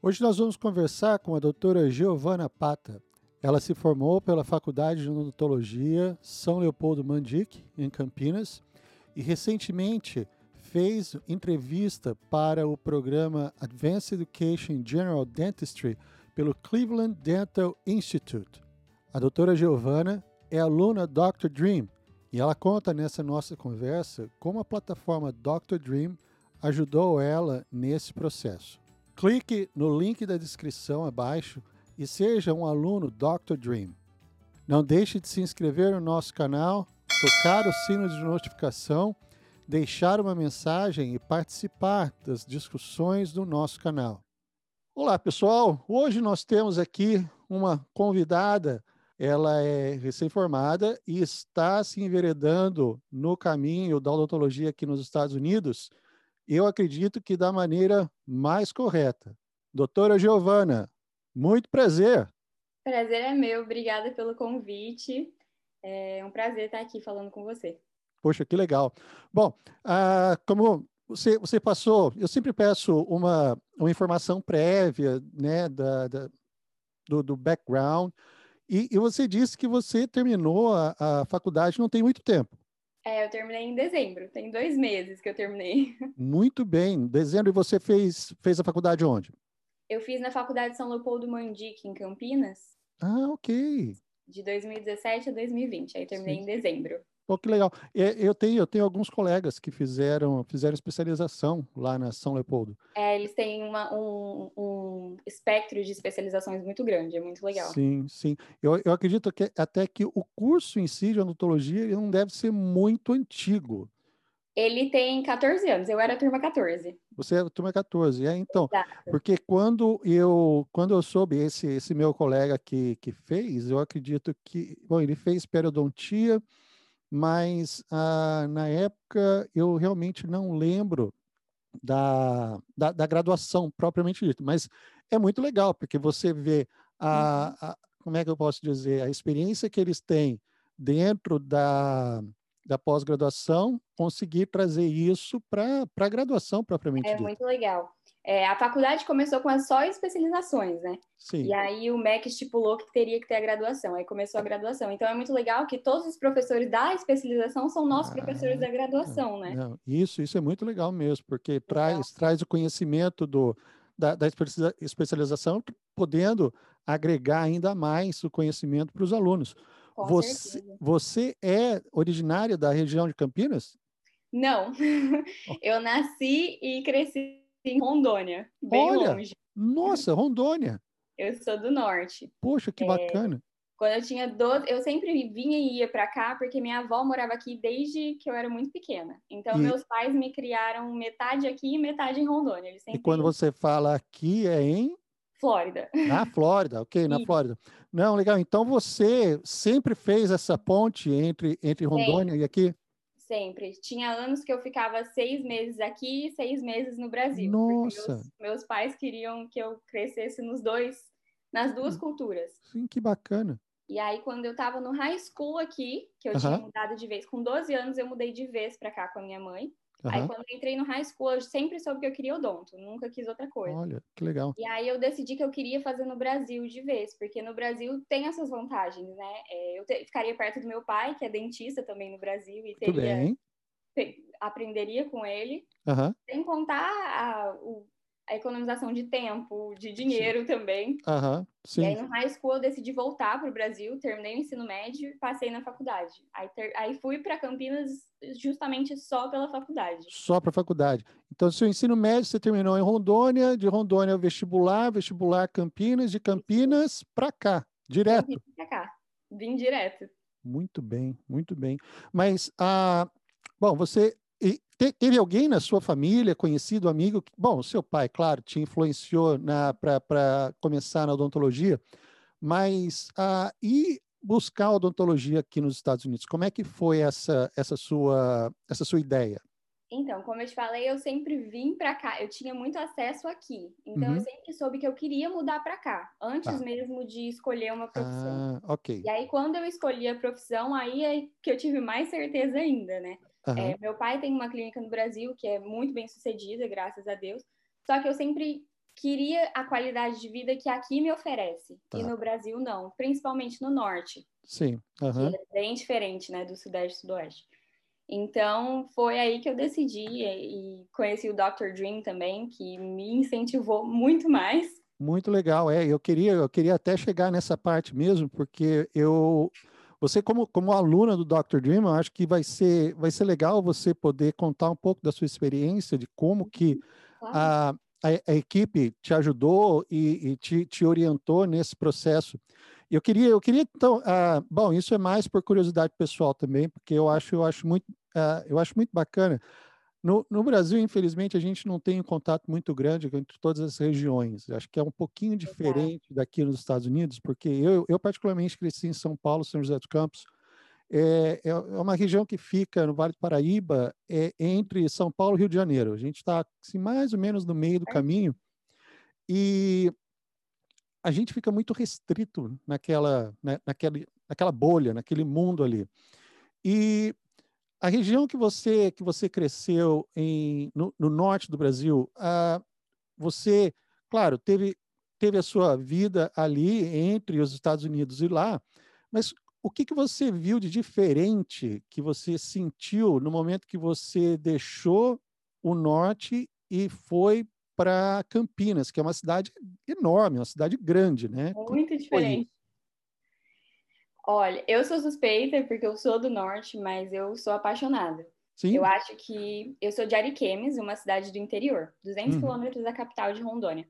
Hoje nós vamos conversar com a doutora Giovana Pata. Ela se formou pela Faculdade de Odontologia São Leopoldo Mandic, em Campinas, e recentemente fez entrevista para o programa Advanced Education General Dentistry pelo Cleveland Dental Institute. A doutora Giovana é aluna Dr. Dream e ela conta nessa nossa conversa como a plataforma Dr. Dream ajudou ela nesse processo. Clique no link da descrição abaixo e seja um aluno Dr. Dream. Não deixe de se inscrever no nosso canal, tocar o sino de notificação, deixar uma mensagem e participar das discussões do nosso canal. Olá, pessoal! Hoje nós temos aqui uma convidada. Ela é recém-formada e está se enveredando no caminho da odontologia aqui nos Estados Unidos. Eu acredito que da maneira mais correta. Doutora Giovana, muito prazer. Prazer é meu, obrigada pelo convite. É um prazer estar aqui falando com você. Poxa, que legal. Bom, ah, como você, você passou, eu sempre peço uma, uma informação prévia né, da, da do, do, background, e, e, você disse que você terminou a, a faculdade não tem muito tempo. É, eu terminei em dezembro, tem dois meses que eu terminei. Muito bem, dezembro, e você fez, fez a faculdade onde? Eu fiz na Faculdade São Leopoldo Mandique, em Campinas. Ah, ok. De 2017 a 2020. Aí terminei Sim. em dezembro. Pô, que legal. Eu tenho, eu tenho alguns colegas que fizeram, fizeram especialização lá na São Leopoldo. É, eles têm uma, um, um espectro de especializações muito grande, é muito legal. Sim, sim. Eu, eu acredito que até que o curso em si de odontologia não deve ser muito antigo. Ele tem 14 anos, eu era turma 14. Você é turma 14, é então. Exato. Porque quando eu quando eu soube esse esse meu colega que que fez, eu acredito que, bom, ele fez periodontia, mas ah, na época eu realmente não lembro da, da, da, graduação propriamente dito, mas é muito legal porque você vê a, uhum. a como é que eu posso dizer a experiência que eles têm dentro da da pós-graduação, conseguir trazer isso para a graduação propriamente É dito. muito legal. É, a faculdade começou com as só especializações, né? Sim. E aí o MEC estipulou que teria que ter a graduação, aí começou a graduação. Então é muito legal que todos os professores da especialização são nossos ah, professores da graduação, né? Não, isso, isso é muito legal mesmo, porque traz, traz o conhecimento do, da, da especialização, podendo agregar ainda mais o conhecimento para os alunos. Com você, você é originária da região de Campinas? Não. Eu nasci e cresci em Rondônia, bem Olha, longe. Nossa, Rondônia. Eu sou do norte. Poxa, que é, bacana. Quando eu tinha 12, eu sempre vinha e ia para cá porque minha avó morava aqui desde que eu era muito pequena. Então e... meus pais me criaram metade aqui e metade em Rondônia. Eles sempre... E quando você fala aqui é em Flórida. Na Flórida, ok, na Flórida. Não, legal. Então você sempre fez essa ponte entre, entre Rondônia sempre. e aqui? Sempre. Tinha anos que eu ficava seis meses aqui e seis meses no Brasil. Nossa! Meus, meus, pais queriam que eu crescesse nos dois, nas duas hum. culturas. Sim, que bacana. E aí, quando eu estava no high school aqui, que eu tinha mudado de vez, com 12 anos, eu mudei de vez para cá com a minha mãe. Uhum. Aí quando eu entrei no high school, eu sempre soube que eu queria odonto, nunca quis outra coisa. Olha, que legal. E aí eu decidi que eu queria fazer no Brasil de vez, porque no Brasil tem essas vantagens, né? É, eu te, ficaria perto do meu pai, que é dentista também no Brasil, e teria, te, aprenderia com ele, uhum. sem contar a, o, a economização de tempo, de dinheiro sim. também. Uhum, sim. E aí no high school eu decidi voltar para o Brasil, terminei o ensino médio e passei na faculdade. Aí, ter, aí fui para Campinas justamente só pela faculdade. Só para faculdade. Então, seu ensino médio você terminou em Rondônia, de Rondônia vestibular, vestibular Campinas, de Campinas para cá, direto. Para cá, vim direto. Muito bem, muito bem. Mas, ah, bom, você e teve alguém na sua família, conhecido, amigo? Que, bom, seu pai, claro, te influenciou para começar na odontologia, mas uh, e buscar odontologia aqui nos Estados Unidos? Como é que foi essa, essa, sua, essa sua ideia? Então, como eu te falei, eu sempre vim para cá. Eu tinha muito acesso aqui. Então, uhum. eu sempre soube que eu queria mudar para cá, antes ah. mesmo de escolher uma profissão. Ah, ok. E aí, quando eu escolhi a profissão, aí é que eu tive mais certeza ainda, né? Uhum. É, meu pai tem uma clínica no Brasil que é muito bem sucedida, graças a Deus. Só que eu sempre queria a qualidade de vida que aqui me oferece. Tá. E no Brasil, não. Principalmente no norte. Sim. Uhum. é bem diferente, né? Do sudeste e sudoeste. Então, foi aí que eu decidi e conheci o Dr. Dream também, que me incentivou muito mais. Muito legal, é. Eu queria, eu queria até chegar nessa parte mesmo, porque eu você, como, como aluna do Dr. Dream, eu acho que vai ser, vai ser legal você poder contar um pouco da sua experiência, de como que a, a, a equipe te ajudou e, e te, te, orientou nesse processo. Eu queria, eu queria então, uh, bom, isso é mais por curiosidade pessoal também, porque eu acho, eu acho muito, uh, eu acho muito bacana no, no, Brasil, infelizmente, a gente não tem um contato muito grande entre todas as regiões. Acho que é um pouquinho diferente daqui nos Estados Unidos, porque eu, eu particularmente cresci em São Paulo, São José dos Campos. É, é, é uma região que fica no Vale do Paraíba, é, entre São Paulo e Rio de Janeiro. A gente está assim, mais ou menos no meio do caminho e a gente fica muito restrito naquela, né, naquela, naquela bolha, naquele mundo ali. E a região que você que você cresceu em, no, no norte do Brasil, você, claro, teve teve a sua vida ali entre os Estados Unidos e lá, mas o que, que você viu de diferente que você sentiu no momento que você deixou o norte e foi para Campinas, que é uma cidade enorme, uma cidade grande, né? Muito diferente. Olha, eu sou suspeita porque eu sou do norte, mas eu sou apaixonada. Sim. Eu acho que eu sou de Ariquemes, uma cidade do interior, 200 uhum. quilômetros da capital de Rondônia.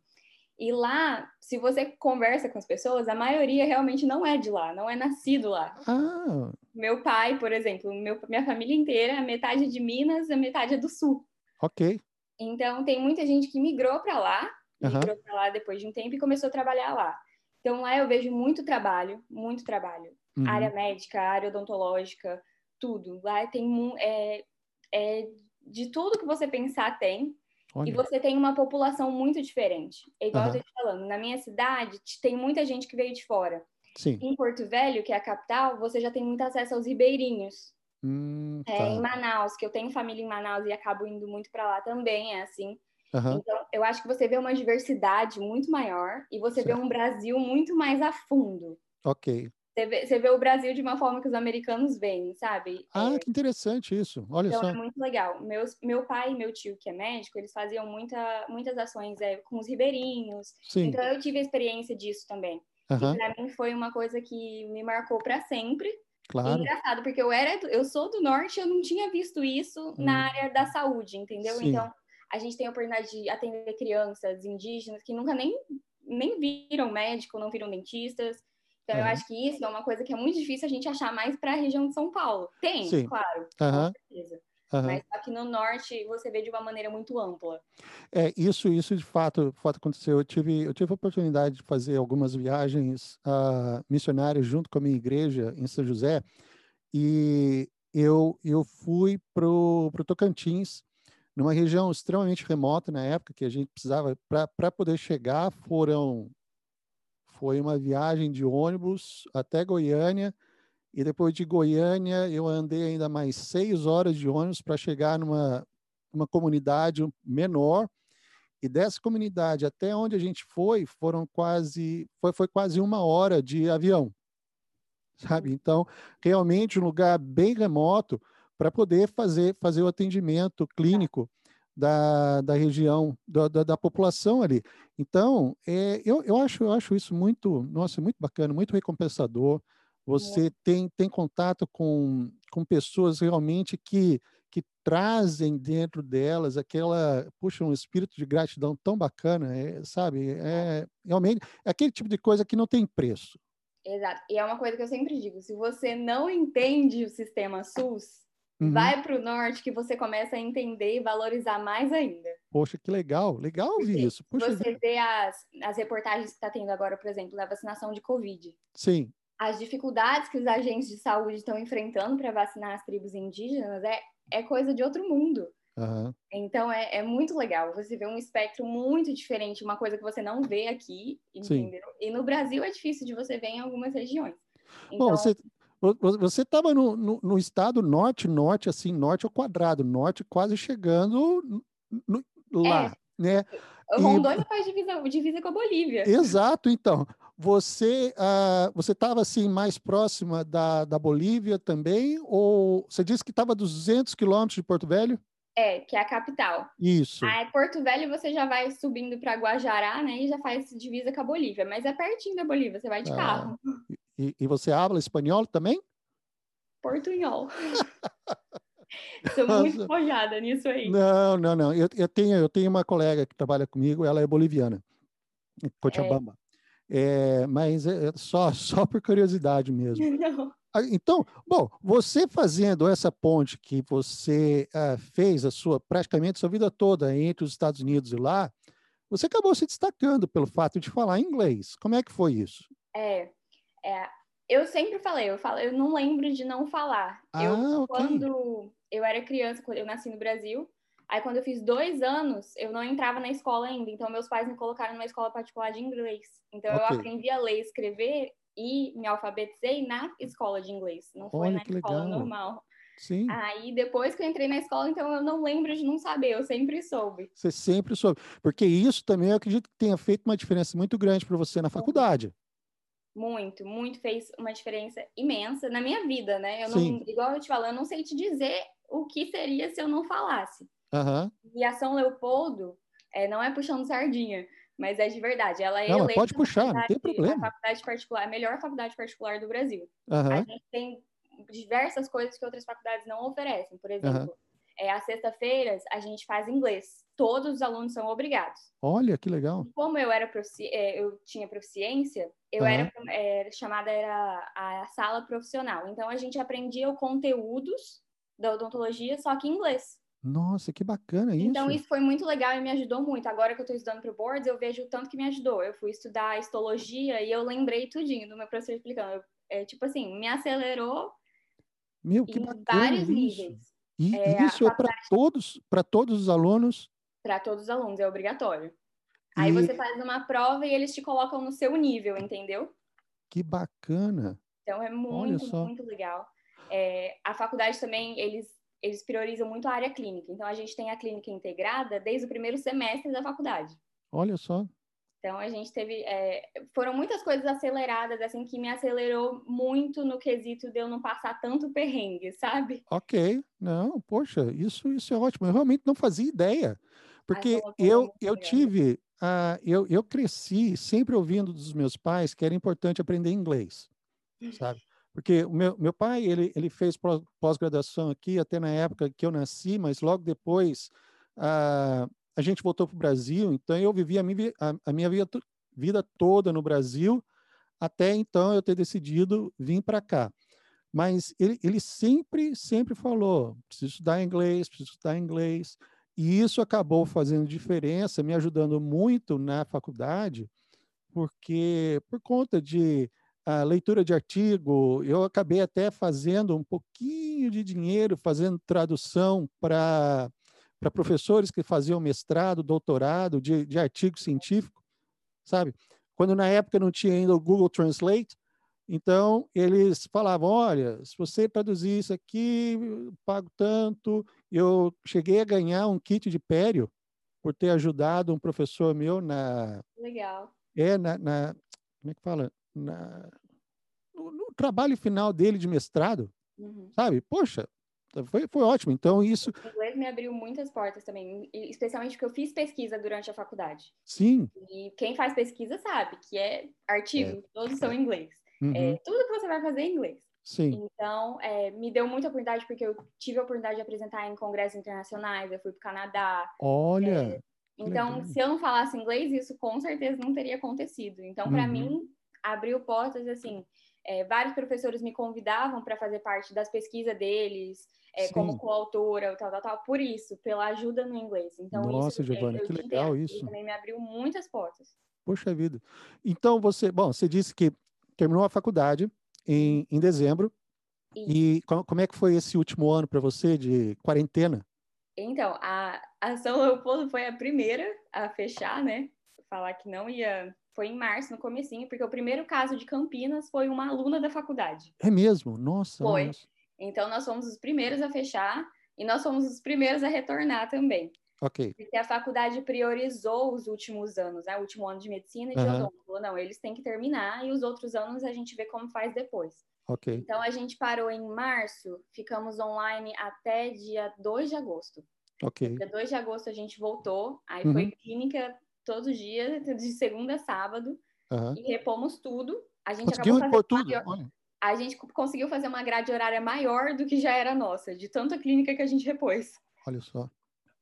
E lá, se você conversa com as pessoas, a maioria realmente não é de lá, não é nascido lá. Ah. Meu pai, por exemplo, meu, minha família inteira, metade é de Minas, a metade é do sul. Ok. Então, tem muita gente que migrou para lá, migrou uhum. para lá depois de um tempo e começou a trabalhar lá. Então, lá eu vejo muito trabalho, muito trabalho uhum. área médica, área odontológica, tudo. Lá tem é, é, de tudo que você pensar tem. Olha. E você tem uma população muito diferente. É igual uhum. eu tô te falando, na minha cidade tem muita gente que veio de fora. Sim. Em Porto Velho, que é a capital, você já tem muito acesso aos ribeirinhos. Hum, é, tá. é, em Manaus, que eu tenho família em Manaus e acabo indo muito para lá também, é assim. Uhum. Então, eu acho que você vê uma diversidade muito maior e você certo. vê um Brasil muito mais a fundo. Ok. Você vê, você vê, o Brasil de uma forma que os americanos veem, sabe? Ah, é, que interessante isso. Olha então, só. é muito legal. Meus, meu pai e meu tio, que é médico, eles faziam muita, muitas ações é, com os ribeirinhos. Sim. Então, eu tive a experiência disso também. Uhum. E para mim foi uma coisa que me marcou para sempre. Claro. E engraçado, porque eu era, eu sou do norte, eu não tinha visto isso hum. na área da saúde, entendeu? Sim. Então, a gente tem a oportunidade de atender crianças indígenas que nunca nem, nem viram médico, não viram dentistas. Então, uhum. eu acho que isso é uma coisa que é muito difícil a gente achar mais para a região de São Paulo. Tem, Sim. claro, uhum. com certeza. Uhum. Mas aqui no norte você vê de uma maneira muito ampla. É, isso, isso de fato, de fato aconteceu. Eu tive, eu tive a oportunidade de fazer algumas viagens uh, missionárias junto com a minha igreja em São José e eu, eu fui para o Tocantins, numa região extremamente remota na época, que a gente precisava, para poder chegar, foram foi uma viagem de ônibus até Goiânia, e depois de Goiânia eu andei ainda mais seis horas de ônibus para chegar numa uma comunidade menor. E dessa comunidade até onde a gente foi, foram quase foi, foi quase uma hora de avião, sabe? Então, realmente um lugar bem remoto para poder fazer fazer o atendimento clínico da, da região, da, da, da população ali. Então, é, eu, eu, acho, eu acho isso muito, nossa, muito bacana, muito recompensador. Você é. tem, tem contato com, com pessoas realmente que, que trazem dentro delas aquela, puxa, um espírito de gratidão tão bacana, é, sabe? É, realmente, é aquele tipo de coisa que não tem preço. Exato. E é uma coisa que eu sempre digo: se você não entende o sistema SUS, Uhum. Vai para o norte que você começa a entender e valorizar mais ainda. Poxa, que legal, legal ouvir isso. Poxa, você vê as, as reportagens que está tendo agora, por exemplo, da vacinação de Covid. Sim. As dificuldades que os agentes de saúde estão enfrentando para vacinar as tribos indígenas é, é coisa de outro mundo. Uhum. Então é, é muito legal. Você vê um espectro muito diferente, uma coisa que você não vê aqui, entendeu? Sim. E no Brasil é difícil de você ver em algumas regiões. Então, Bom, você, você estava no, no, no, estado norte, norte, assim, norte ao quadrado, norte quase chegando no, lá, é. né? Rondônia e... faz divisa, divisa com a Bolívia. Exato, então. Você uh, você estava assim mais próxima da, da Bolívia também? Ou você disse que estava a 200 quilômetros de Porto Velho? É, que é a capital. Isso. Aí Porto Velho você já vai subindo para Guajará, né? E já faz divisa com a Bolívia. Mas é pertinho da Bolívia, você vai de ah, carro. E, e você habla espanhol também? Portunhol. Sou muito forjada nisso aí. Não, não, não. Eu, eu, tenho, eu tenho uma colega que trabalha comigo, ela é boliviana, em Cochabamba. É. É, mas é só, só por curiosidade mesmo. Não. Ah, então, bom, você fazendo essa ponte que você uh, fez a sua praticamente a sua vida toda entre os Estados Unidos e lá, você acabou se destacando pelo fato de falar inglês. Como é que foi isso? É, é eu sempre falei, eu falo, eu não lembro de não falar. Ah, eu, okay. quando eu era criança, eu nasci no Brasil, aí quando eu fiz dois anos, eu não entrava na escola ainda, então meus pais me colocaram numa escola particular de inglês. Então okay. eu aprendi a ler e escrever e me alfabetizei na escola de inglês, não foi Olha, na escola legal. normal. Sim. Aí depois que eu entrei na escola, então eu não lembro de não saber, eu sempre soube. Você sempre soube. Porque isso também eu acredito que tenha feito uma diferença muito grande para você na faculdade. Muito, muito fez uma diferença imensa na minha vida, né? Eu não, igual eu te falo, eu não sei te dizer o que seria se eu não falasse. Uhum. E a São Leopoldo é, não é puxando sardinha, mas é de verdade. Ela é não, eleita pode puxar, não tem problema. A faculdade particular, a melhor faculdade particular do Brasil. Uhum. A gente tem diversas coisas que outras faculdades não oferecem. Por exemplo, uhum. é, às sexta-feiras a gente faz inglês. Todos os alunos são obrigados. Olha que legal. E como eu era é, eu tinha proficiência, eu uhum. era, era chamada era a sala profissional. Então a gente aprendia conteúdos da odontologia, só que em inglês. Nossa, que bacana isso. Então, isso foi muito legal e me ajudou muito. Agora que eu estou estudando para o Boards, eu vejo o tanto que me ajudou. Eu fui estudar histologia e eu lembrei tudinho do meu professor explicando. É, tipo assim, me acelerou meu, que em bacana vários isso. níveis. E é, isso é para todos, para todos os alunos? Para todos os alunos, é obrigatório. E... Aí você faz uma prova e eles te colocam no seu nível, entendeu? Que bacana. Então é muito, muito legal. É, a faculdade também, eles, eles priorizam muito a área clínica. Então, a gente tem a clínica integrada desde o primeiro semestre da faculdade. Olha só. Então, a gente teve... É, foram muitas coisas aceleradas, assim, que me acelerou muito no quesito de eu não passar tanto perrengue, sabe? Ok. Não, poxa, isso, isso é ótimo. Eu realmente não fazia ideia. Porque eu, eu tive... Uh, eu, eu cresci sempre ouvindo dos meus pais que era importante aprender inglês, sabe? Porque o meu, meu pai, ele, ele fez pós-graduação aqui até na época que eu nasci, mas logo depois uh, a gente voltou para o Brasil, então eu vivi a minha, a, a minha vida, vida toda no Brasil, até então eu ter decidido vir para cá. Mas ele, ele sempre, sempre falou, preciso estudar inglês, preciso estudar inglês, e isso acabou fazendo diferença, me ajudando muito na faculdade, porque por conta de a leitura de artigo, eu acabei até fazendo um pouquinho de dinheiro, fazendo tradução para professores que faziam mestrado, doutorado de, de artigo científico, sabe? Quando na época não tinha ainda o Google Translate, então eles falavam, olha, se você traduzir isso aqui, pago tanto. Eu cheguei a ganhar um kit de pério por ter ajudado um professor meu na... Legal. É, na, na como é que fala? na, no, no, trabalho final dele de mestrado, uhum. sabe? Poxa, foi, foi ótimo. Então, isso. O inglês me abriu muitas portas também, especialmente porque eu fiz pesquisa durante a faculdade. Sim. E quem faz pesquisa sabe que é artigo, é. todos são em inglês. Uhum. É, tudo que você vai fazer é em inglês. Sim. Então, é, me deu muita oportunidade, porque eu tive a oportunidade de apresentar em congressos internacionais, eu fui para o Canadá. Olha! É, então, se eu não falasse inglês, isso com certeza não teria acontecido. Então, para uhum. mim, abriu portas assim. É, vários professores me convidavam para fazer parte das pesquisas deles, é, como coautora, tal, tal, tal, por isso, pela ajuda no inglês. Então, Nossa, isso, Giovana, que legal isso. também me abriu muitas portas. Poxa vida. Então, você, bom, você disse que terminou a faculdade em, em dezembro. E, e como é que foi esse último ano para você de quarentena? Então, a, a São Leopoldo foi a primeira a fechar, né? Falar que não ia foi em março, no comecinho, porque o primeiro caso de Campinas foi uma aluna da faculdade. É mesmo? Nossa. Foi. Nossa. Então, nós fomos os primeiros a fechar e nós fomos os primeiros a retornar também. Ok. Porque a faculdade priorizou os últimos anos, né? O último ano de medicina e de uhum. odonto. Falou, não, eles têm que terminar e os outros anos a gente vê como faz depois. Ok. Então a gente parou em março, ficamos online até dia 2 de agosto. Ok. Dia 2 de agosto a gente voltou, aí uhum. foi clínica todos os dias, de segunda a sábado, uhum. e repomos tudo. A gente Conseguiu acabou tudo? A gente conseguiu fazer uma grade horária maior do que já era nossa, de tanta clínica que a gente repôs. Olha só.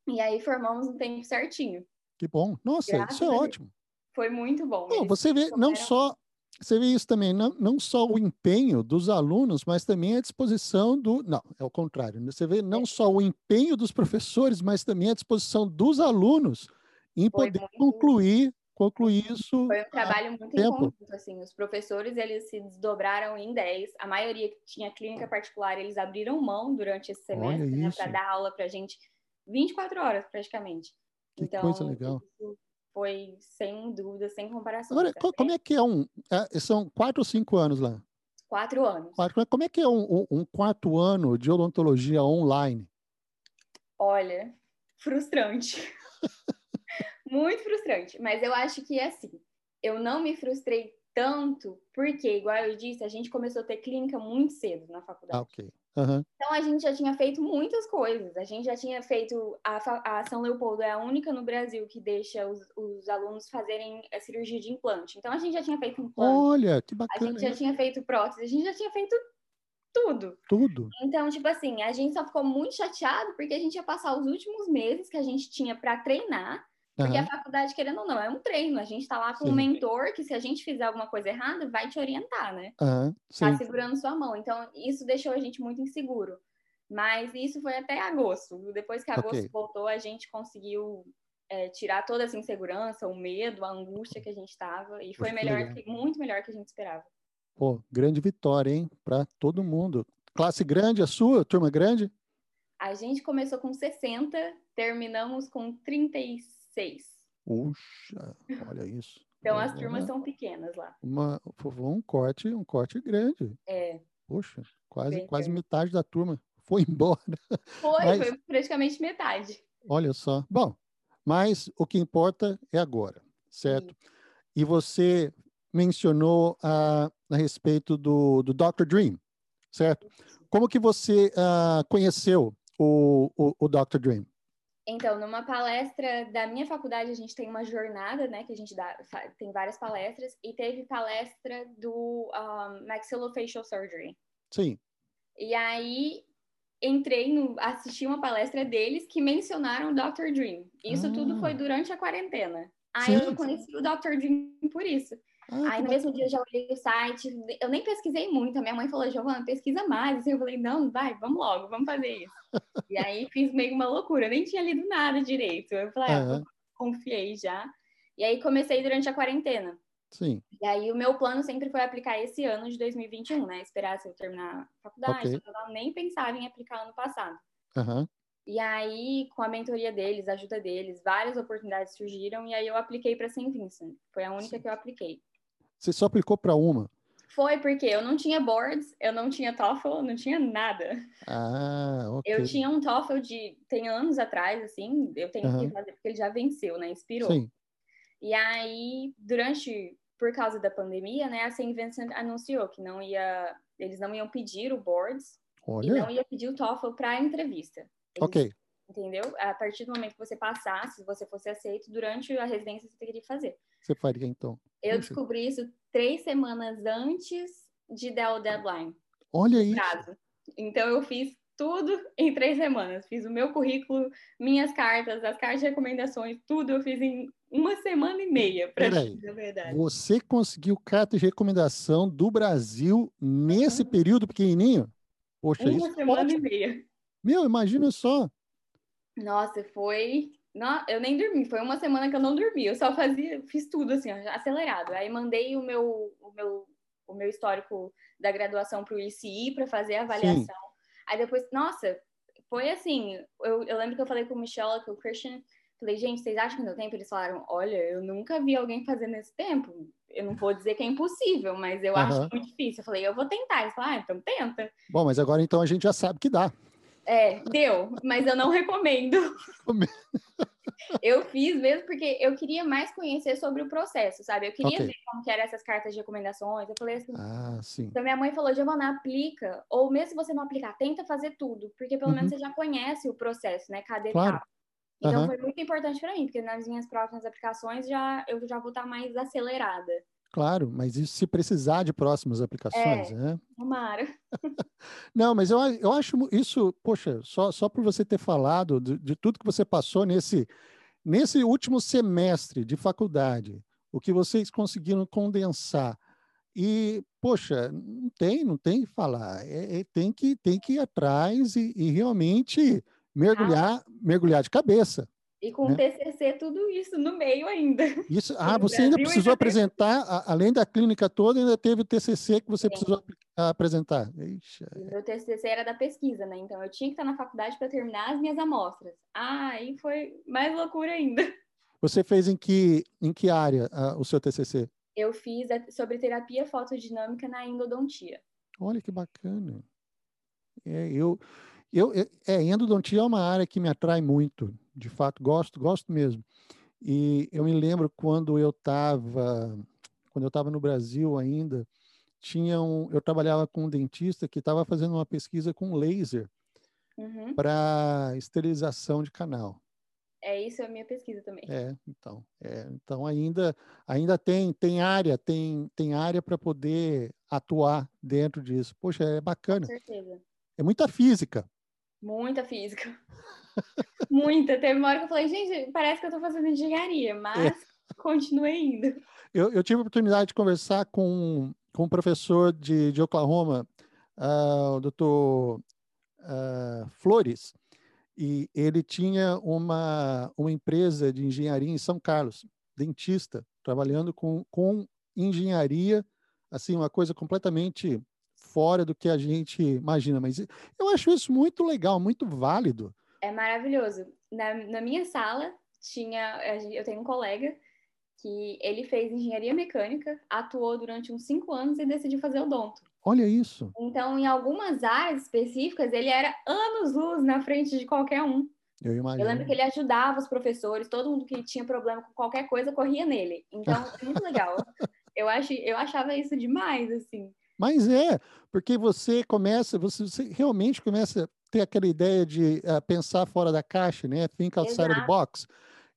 E aí formamos um tempo certinho. Que bom. Nossa, Graças isso é ótimo. Foi muito bom. Não, você vê não só você vê isso também, não, não só o empenho dos alunos, mas também a disposição do. Não, é o contrário. Né? Você vê não é. só o empenho dos professores, mas também a disposição dos alunos em Foi poder muito... concluir concluir isso. Foi um trabalho muito tempo. em conjunto, assim. Os professores, eles se desdobraram em 10. A maioria que tinha clínica particular, eles abriram mão durante esse semestre, né, para dar aula para gente 24 horas, praticamente. Que então, coisa legal. foi, sem dúvida, sem comparação. Agora, como é que é um... É, são quatro ou cinco anos lá? Quatro anos. Quatro, como é que é um, um, um quarto ano de odontologia online? Olha, frustrante. Muito frustrante. Mas eu acho que é assim. Eu não me frustrei tanto, porque, igual eu disse, a gente começou a ter clínica muito cedo na faculdade. Ah, ok. Uhum. Então a gente já tinha feito muitas coisas. A gente já tinha feito. A, a São Leopoldo é a única no Brasil que deixa os, os alunos fazerem a cirurgia de implante. Então a gente já tinha feito implante. Olha, que bacana. A gente já tinha feito prótese, a gente já tinha feito tudo. Tudo. Então, tipo assim, a gente só ficou muito chateado porque a gente ia passar os últimos meses que a gente tinha para treinar porque uhum. a faculdade, querendo ou não, é um treino. A gente está lá com sim. um mentor que, se a gente fizer alguma coisa errada, vai te orientar, né? Uhum, tá segurando sua mão. Então, isso deixou a gente muito inseguro. Mas isso foi até agosto. Depois que agosto okay. voltou, a gente conseguiu é, tirar toda essa insegurança, o medo, a angústia que a gente estava. E foi melhor, que, muito melhor que a gente esperava. Pô, grande vitória, hein? Para todo mundo. Classe grande, a sua? Turma grande? A gente começou com 60, terminamos com 36 seis. Puxa, olha isso. Então as turmas são pequenas lá. Uma, um corte, um corte grande. É. Poxa, quase, quase metade da turma foi embora. Foi, mas, foi praticamente metade. Olha só. Bom, mas o que importa é agora, certo? Sim. E você mencionou a, a respeito do, do Dr. Dream, certo? Como que você uh, conheceu o, o, o Dr. Dream? Então, numa palestra da minha faculdade, a gente tem uma jornada, né, que a gente dá, tem várias palestras, e teve palestra do um, Maxillofacial Surgery. Sim. E aí, entrei no, assisti uma palestra deles que mencionaram o Dr. Dream. Isso ah. tudo foi durante a quarentena. Aí sim, eu conheci sim. o Dr. Dream por isso. Ah, aí no mesmo dia eu já olhei o site, eu nem pesquisei muito. A minha mãe falou, Giovana, pesquisa mais. Assim, eu falei, não, vai, vamos logo, vamos fazer isso. e aí fiz meio uma loucura, eu nem tinha lido nada direito. Eu falei, ah, confiei já. E aí comecei durante a quarentena. Sim. E aí o meu plano sempre foi aplicar esse ano de 2021, né? Esperar se eu terminar a faculdade, okay. eu nem pensava em aplicar ano passado. Uhum. E aí, com a mentoria deles, a ajuda deles, várias oportunidades surgiram e aí eu apliquei para St. Vincent. Foi a única Sim. que eu apliquei. Você só aplicou para uma? Foi porque eu não tinha boards, eu não tinha TOEFL, não tinha nada. Ah, ok. Eu tinha um TOEFL de tem anos atrás, assim, eu tenho uhum. que fazer porque ele já venceu, né? Inspirou. Sim. E aí, durante, por causa da pandemia, né, a St. Vincent anunciou que não ia, eles não iam pedir o boards Olha. e não ia pedir o TOEFL para entrevista. Eles, ok. Entendeu? A partir do momento que você passasse, se você fosse aceito, durante a residência você teria que fazer. Você faria então? Eu descobri isso três semanas antes de dar o deadline. Olha isso. Prazo. Então eu fiz tudo em três semanas. Fiz o meu currículo, minhas cartas, as cartas de recomendações, tudo eu fiz em uma semana e meia, para dizer a verdade. Você conseguiu carta de recomendação do Brasil nesse uhum. período pequenininho? Poxa, uma isso semana pode... e meia. Meu, imagina só. Nossa, foi não, eu nem dormi, foi uma semana que eu não dormi, eu só fazia, fiz tudo assim, acelerado. Aí mandei o meu, o meu, o meu histórico da graduação para o ICI para fazer a avaliação. Sim. Aí depois, nossa, foi assim, eu, eu lembro que eu falei com o Michelle, com o Christian, falei, gente, vocês acham que deu tempo? Eles falaram, olha, eu nunca vi alguém fazer nesse tempo. Eu não vou dizer que é impossível, mas eu uhum. acho muito difícil. Eu falei, eu vou tentar. Eles falaram, ah, então tenta. Bom, mas agora então a gente já sabe que dá. É, deu, mas eu não recomendo. eu fiz mesmo porque eu queria mais conhecer sobre o processo, sabe? Eu queria okay. ver como que eram essas cartas de recomendações. Eu falei assim. Ah, sim. Então minha mãe falou, Giovana, aplica. Ou mesmo se você não aplicar, tenta fazer tudo. Porque pelo uhum. menos você já conhece o processo, né? Cada claro. etapa. Então uhum. foi muito importante para mim, porque nas minhas próximas aplicações já eu já vou estar mais acelerada. Claro, mas isso se precisar de próximas aplicações, é, né? Tomara. Não, mas eu, eu acho isso, poxa, só, só por você ter falado de, de, tudo que você passou nesse, nesse último semestre de faculdade, o que vocês conseguiram condensar. E, poxa, não tem, não tem que falar. É, é, tem, que, tem que ir atrás e, e realmente mergulhar, ah. mergulhar de cabeça. E com né? TCC, tudo isso no meio ainda. Isso, ah, você ainda precisou apresentar, a, além da clínica toda, ainda teve o TCC que você Sim. precisou apresentar. O meu TCC era da pesquisa, né? Então eu tinha que estar na faculdade para terminar as minhas amostras. Ah, aí foi mais loucura ainda. Você fez em que, em que área uh, o seu TCC? Eu fiz sobre terapia fotodinâmica na endodontia. Olha que bacana. É, eu, eu, é, endodontia é uma área que me atrai muito, de fato, gosto, gosto mesmo. E eu me lembro quando eu estava quando eu estava no Brasil ainda, tinha um, eu trabalhava com um dentista que estava fazendo uma pesquisa com laser uhum. para esterilização de canal. É isso é a minha pesquisa também. É, então, é, então ainda ainda tem tem área, tem tem área para poder atuar dentro disso. Poxa, é bacana. Com certeza. É muita física. Muita física. Muita. Teve uma hora que eu falei, gente, parece que eu estou fazendo engenharia, mas é. continuei indo. Eu, eu, tive a oportunidade de conversar com, com um professor de, de Oklahoma, uh, o doutor uh, Flores, e ele tinha uma, uma empresa de engenharia em São Carlos, dentista, trabalhando com, com engenharia, assim, uma coisa completamente fora do que a gente imagina. Mas eu acho isso muito legal, muito válido. É maravilhoso. Na, na minha sala tinha, eu tenho um colega que ele fez engenharia mecânica, atuou durante uns cinco anos e decidiu fazer odonto. Olha isso. Então, em algumas áreas específicas, ele era anos-luz na frente de qualquer um. Eu imagino. Eu lembro que ele ajudava os professores, todo mundo que tinha problema com qualquer coisa corria nele. Então, é muito legal. eu, acho, eu achava isso demais, assim. Mas é, porque você começa, você, você realmente começa a ter aquela ideia de uh, pensar fora da caixa, né? Think outside Exato. the box.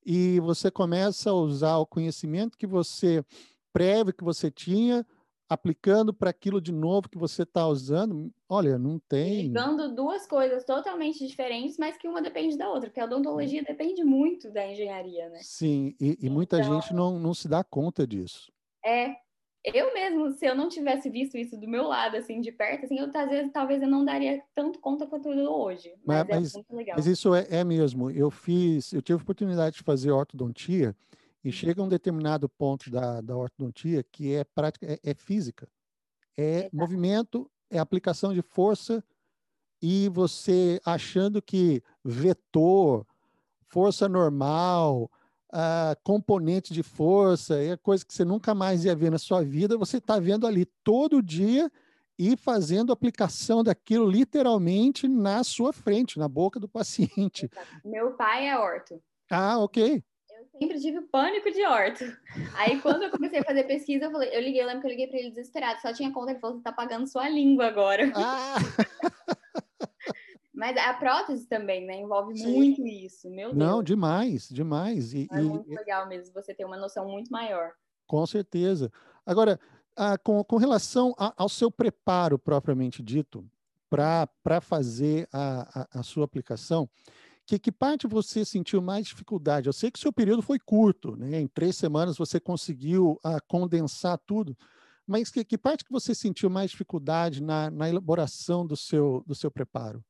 E você começa a usar o conhecimento que você prévio que você tinha, aplicando para aquilo de novo que você está usando. Olha, não tem. Ligando duas coisas totalmente diferentes, mas que uma depende da outra, porque a odontologia depende muito da engenharia, né? Sim, e, e muita então... gente não, não se dá conta disso. É, eu mesmo, se eu não tivesse visto isso do meu lado, assim, de perto, assim, eu, às vezes, talvez eu não daria tanto conta quanto eu dou hoje. Mas, mas, é mas, muito legal. Mas isso é, é, mesmo. Eu fiz, eu tive a oportunidade de fazer ortodontia e uhum. chega a um determinado ponto da, da ortodontia que é prática, é, é física. É Exato. movimento, é aplicação de força e você achando que vetor, força normal, componentes de força, é coisa que você nunca mais ia ver na sua vida, você está vendo ali todo dia e fazendo aplicação daquilo literalmente na sua frente, na boca do paciente. Meu pai é orto. Ah, ok. Eu sempre tive pânico de orto. Aí, quando eu comecei a fazer pesquisa, eu, falei, eu liguei, eu lembro que eu liguei para ele desesperado, só tinha conta, ele falou, você está pagando sua língua agora. Ah! Mas a prótese também, né? Envolve Sim. muito isso, meu Deus. Não, demais, demais. E, é muito e... legal mesmo você ter uma noção muito maior. Com certeza. Agora, ah, com, com relação a, ao seu preparo propriamente dito, para fazer a, a, a, sua aplicação, que, que parte você sentiu mais dificuldade? Eu sei que o seu período foi curto, né? Em três semanas você conseguiu ah, condensar tudo, mas que, que parte que você sentiu mais dificuldade na, na elaboração do seu, do seu preparo?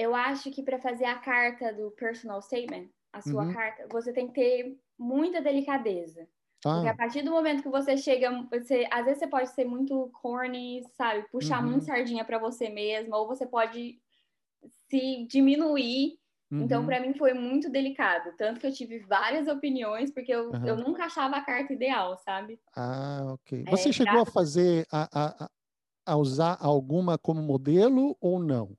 Eu acho que para fazer a carta do personal statement, a sua uhum. carta, você tem que ter muita delicadeza. Ah. Porque a partir do momento que você chega, você, às vezes você pode ser muito corny, sabe? Puxar uhum. muito sardinha para você mesma, ou você pode se diminuir. Então, uhum. Então, para mim foi muito delicado. Tanto que eu tive várias opiniões, porque eu, eu nunca achava a carta ideal, sabe? Ah, ok. É, você é, chegou pra... a fazer, a, a, a usar alguma como modelo ou não?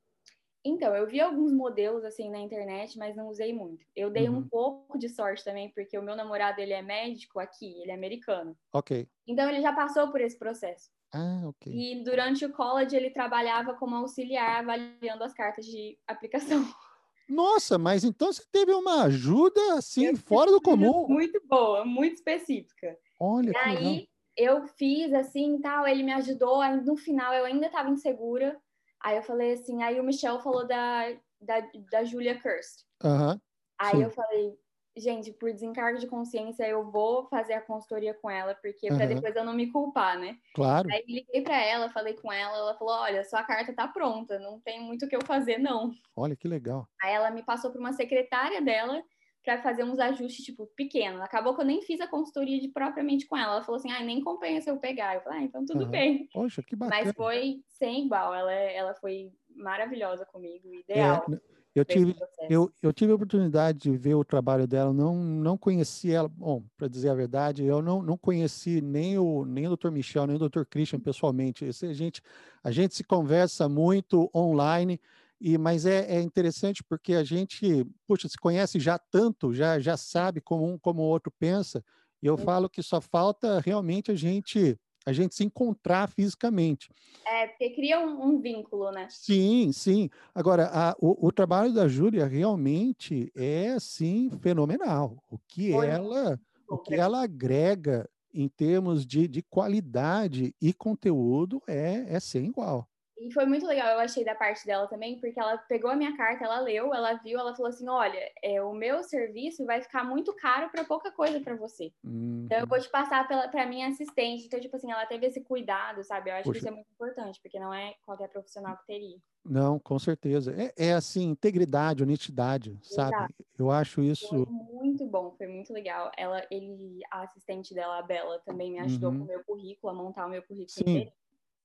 Então, eu vi alguns modelos assim na internet, mas não usei muito. Eu dei uhum. um pouco de sorte também, porque o meu namorado ele é médico aqui, ele é americano. Ok. Então ele já passou por esse processo. Ah, ok. E durante o college ele trabalhava como auxiliar avaliando as cartas de aplicação. Nossa, mas então você teve uma ajuda assim eu fora do comum. Muito boa, muito específica. Olha, e aí eu fiz assim, tal, ele me ajudou, aí no final eu ainda estava insegura. Aí eu falei assim, aí o Michel falou da, da, da Julia Kirst. Uhum, aí sim. eu falei, gente, por desencargo de consciência, eu vou fazer a consultoria com ela, porque uhum. para depois eu não me culpar, né? Claro. Aí liguei para ela, falei com ela, ela falou: olha, sua carta tá pronta, não tem muito o que eu fazer, não. Olha que legal. Aí ela me passou para uma secretária dela para fazer uns ajustes, tipo, pequenos. Acabou que eu nem fiz a consultoria de propriamente com ela. Ela falou assim, ah, nem compensa eu pegar. Eu falei, ah, então tudo uhum. bem. Poxa, que bacana. Mas foi sem igual. Ela, ela foi maravilhosa comigo, ideal. É, eu tive, eu, eu tive a oportunidade de ver o trabalho dela, não, não conheci ela, bom, para dizer a verdade, eu não, não conheci nem o, nem o Dr. Michel, nem o Dr. Christian pessoalmente. Esse, a, gente, a gente se conversa muito online, e, mas é, é interessante porque a gente, puxa, se conhece já tanto, já, já sabe como um como o outro pensa, e eu falo que só falta realmente a gente a gente se encontrar fisicamente. É, porque cria um, um vínculo, né? Sim, sim. Agora, a, o, o, trabalho da Júlia realmente é, assim, fenomenal. O que Foi ela o que ela agrega em termos de, de qualidade e conteúdo é, é sem igual. E foi muito legal, eu achei da parte dela também, porque ela pegou a minha carta, ela leu, ela viu, ela falou assim: olha, é, o meu serviço vai ficar muito caro para pouca coisa para você. Uhum. Então eu vou te passar para minha assistente. Então, tipo assim, ela teve esse cuidado, sabe? Eu acho Poxa. que isso é muito importante, porque não é qualquer profissional que teria. Não, com certeza. É, é assim, integridade, honestidade, Exato. sabe? Eu acho isso. Foi muito bom, foi muito legal. Ela, ele, a assistente dela, a Bela, também me ajudou uhum. com o meu currículo, a montar o meu currículo Sim. Inteiro.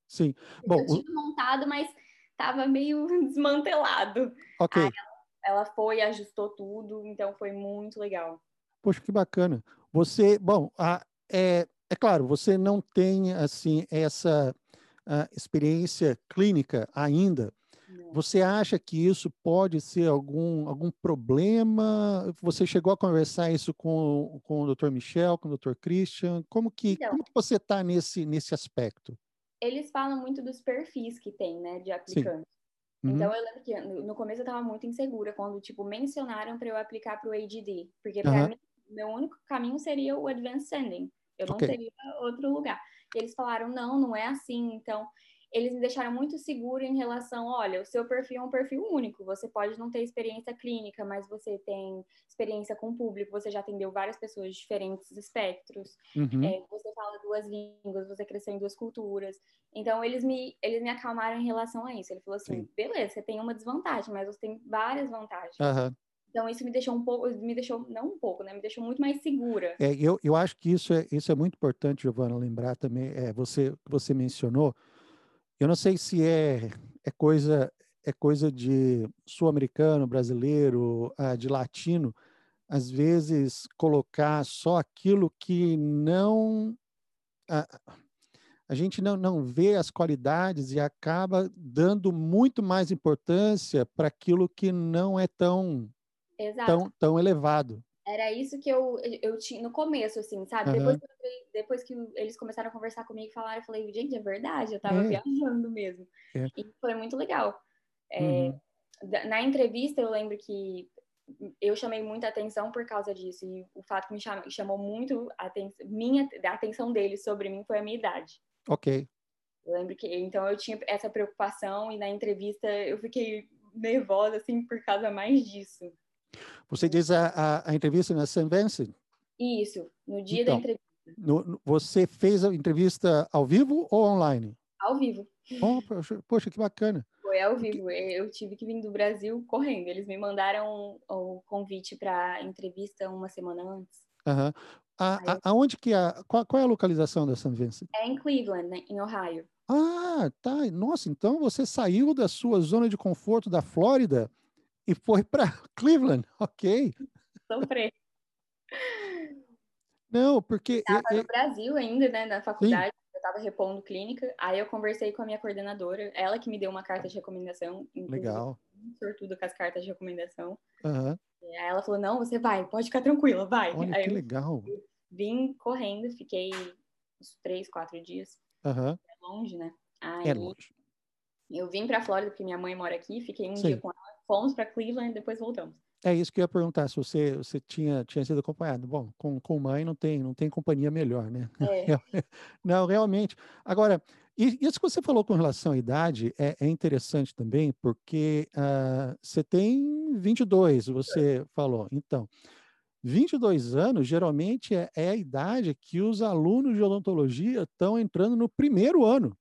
Sim. Bom, eu tinha montado, mas estava meio desmantelado. Ok. Aí ela, ela foi, ajustou tudo, então foi muito legal. Poxa, que bacana. Você, bom, a, é, é claro, você não tem assim essa experiência clínica ainda. Não. Você acha que isso pode ser algum, algum problema? Você chegou a conversar isso com, com o Dr. Michel, com o Dr. Christian? Como que, então, como que você está nesse, nesse aspecto? Eles falam muito dos perfis que tem, né, de aplicantes. Uhum. Então eu lembro que no começo eu tava muito insegura quando tipo mencionaram para eu aplicar para o ADD, porque para uhum. mim meu único caminho seria o Advanced Sending. Eu não okay. teria outro lugar. E eles falaram: "Não, não é assim". Então eles me deixaram muito segura em relação, olha, o seu perfil é um perfil único, você pode não ter experiência clínica, mas você tem experiência com o público, você já atendeu várias pessoas de diferentes espectros, uhum. é, você fala duas línguas, você cresceu em duas culturas. Então, eles me, eles me acalmaram em relação a isso. Ele falou assim, Sim. beleza, você tem uma desvantagem, mas você tem várias vantagens. Uhum. Então isso me deixou um pouco, me deixou não um pouco, né? Me deixou muito mais segura. É, eu, eu acho que isso é, isso é muito importante, Giovana, lembrar também. É, você você mencionou eu não sei se é, é coisa é coisa de sul-americano, brasileiro, ah, de latino, às vezes colocar só aquilo que não a, a gente não, não vê as qualidades e acaba dando muito mais importância para aquilo que não é tão, tão, tão elevado. Era isso que eu, eu tinha no começo, assim, sabe? Uhum. Depois, que depois que eles começaram a conversar comigo e falaram, eu falei, gente, é verdade, eu tava é. viajando mesmo. É. E foi muito legal. É, uhum. Na entrevista, eu lembro que eu chamei muita atenção por causa disso. E o fato que me chamou, chamou muito a atenção, minha, a atenção deles sobre mim foi a minha idade. Ok. Eu lembro que, então, eu tinha essa preocupação e na entrevista eu fiquei nervosa, assim, por causa mais disso. Você diz a, a, a entrevista na St. Vincent? Isso, no dia então, da entrevista. No, você fez a entrevista ao vivo ou online? Ao vivo. Oh, poxa, que bacana. Foi ao vivo. Eu tive que vir do Brasil correndo. Eles me mandaram o convite para a entrevista uma semana antes. Uhum. A, a, aonde que é? Qual, qual, é a localização da St. Vincent? É em Cleveland, né, em Ohio. Ah, tá. Nossa, então você saiu da sua zona de conforto da Flórida e foi para Cleveland, ok. Sofrer. Não, porque... Estava no Brasil ainda, né, na faculdade. Sim. Eu estava repondo clínica. Aí eu conversei com a minha coordenadora, ela que me deu uma carta de recomendação. Legal. Sortudo com as cartas de recomendação. Uhum. Aí ela falou: não, você vai, pode ficar tranquila, vai. Olha aí que legal. Vim correndo, fiquei uns três, quatro dias. Uhum. É longe, né? Aí é longe. Eu vim para Flórida porque minha mãe mora aqui, fiquei um Sim. dia com ela, fomos para Cleveland e depois voltamos. É isso que eu ia perguntar, se você, você tinha, tinha sido acompanhado. Bom, com, com mãe não tem, não tem companhia melhor, né? É. não, realmente. Agora, isso que você falou com relação à idade é, é interessante também, porque uh, você tem 22, você falou. Então, 22 anos geralmente é, é a idade que os alunos de odontologia estão entrando no primeiro ano.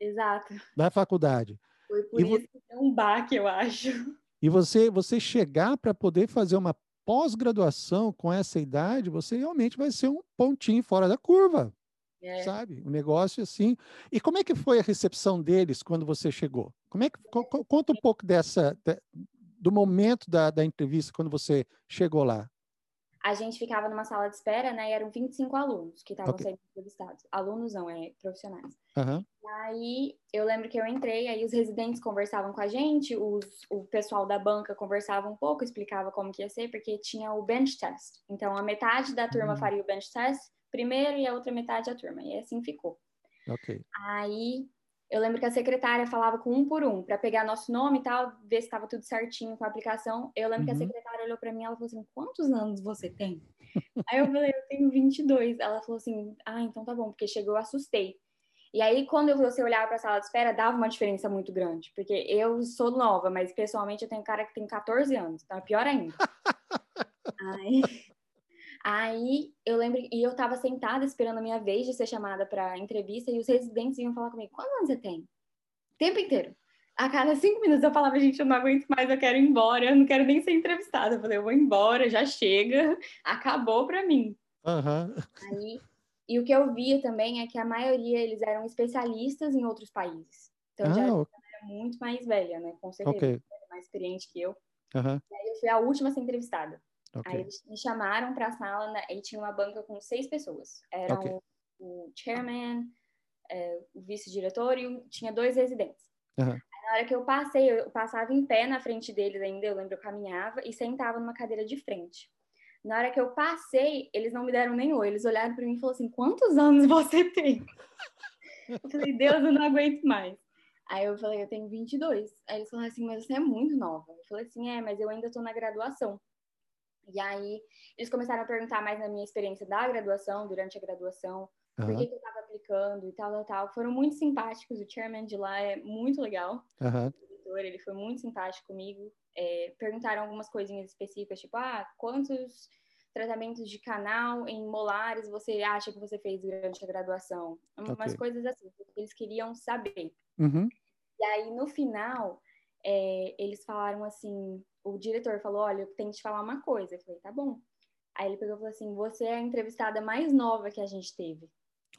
Exato. Da faculdade. Foi por e isso que é um baque, eu acho. E você, você chegar para poder fazer uma pós-graduação com essa idade, você realmente vai ser um pontinho fora da curva. É. Sabe? Um negócio assim. E como é que foi a recepção deles quando você chegou? Como é que conta um pouco dessa do momento da, da entrevista quando você chegou lá? A gente ficava numa sala de espera, né? E eram 25 alunos que estavam okay. sendo entrevistados. Alunos não, é profissionais. Uhum. Aí eu lembro que eu entrei, aí os residentes conversavam com a gente, os, o pessoal da banca conversava um pouco, explicava como que ia ser, porque tinha o bench test. Então a metade da turma uhum. faria o bench test primeiro e a outra metade a turma. E assim ficou. Ok. Aí eu lembro que a secretária falava com um por um, para pegar nosso nome e tal, ver se estava tudo certinho com a aplicação. Eu lembro uhum. que a uhum. secretária olhou para mim e ela falou assim: Quantos anos você tem? aí eu falei: Eu tenho 22. Ela falou assim: Ah, então tá bom, porque chegou, eu assustei. E aí, quando você olhava para a sala de espera, dava uma diferença muito grande, porque eu sou nova, mas pessoalmente eu tenho um cara que tem 14 anos, então é pior ainda. aí, Aí eu lembro, e eu tava sentada esperando a minha vez de ser chamada para entrevista, e os residentes iam falar comigo: quantos anos você tem? O tempo inteiro. A cada cinco minutos eu falava: gente, eu não aguento mais, eu quero ir embora, eu não quero nem ser entrevistada. Eu falei: eu vou embora, já chega, acabou pra mim. Uhum. Aí, e o que eu via também é que a maioria eles eram especialistas em outros países. Então ah, já era muito mais velha, né? Com certeza, okay. mais experiente que eu. Uhum. E aí eu fui a última a ser entrevistada. Okay. Aí eles me chamaram para a sala né, e tinha uma banca com seis pessoas. Eram okay. o, o, chairman, é, o vice-diretor e tinha dois residentes. Uhum. Aí, na hora que eu passei, eu passava em pé na frente deles ainda, eu lembro, eu caminhava e sentava numa cadeira de frente. Na hora que eu passei, eles não me deram nem oi, eles olharam para mim e falaram assim, quantos anos você tem? eu falei, Deus, eu não aguento mais. Aí eu falei, eu tenho 22. Aí eles falaram assim, mas você é muito nova. Eu falei assim, é, mas eu ainda estou na graduação. E aí eles começaram a perguntar mais na minha experiência da graduação, durante a graduação, uhum. por que, que eu estava aplicando e tal, tal, tal. Foram muito simpáticos, o chairman de lá é muito legal. Uhum. O ele foi muito simpático comigo. É, perguntaram algumas coisinhas específicas, tipo, ah, quantos tratamentos de canal em molares você acha que você fez durante a graduação? Umas okay. coisas assim, que eles queriam saber. Uhum. E aí, no final, é, eles falaram assim, o diretor falou, olha, eu tenho que te falar uma coisa. Eu falei, tá bom. Aí ele pegou e falou assim, você é a entrevistada mais nova que a gente teve.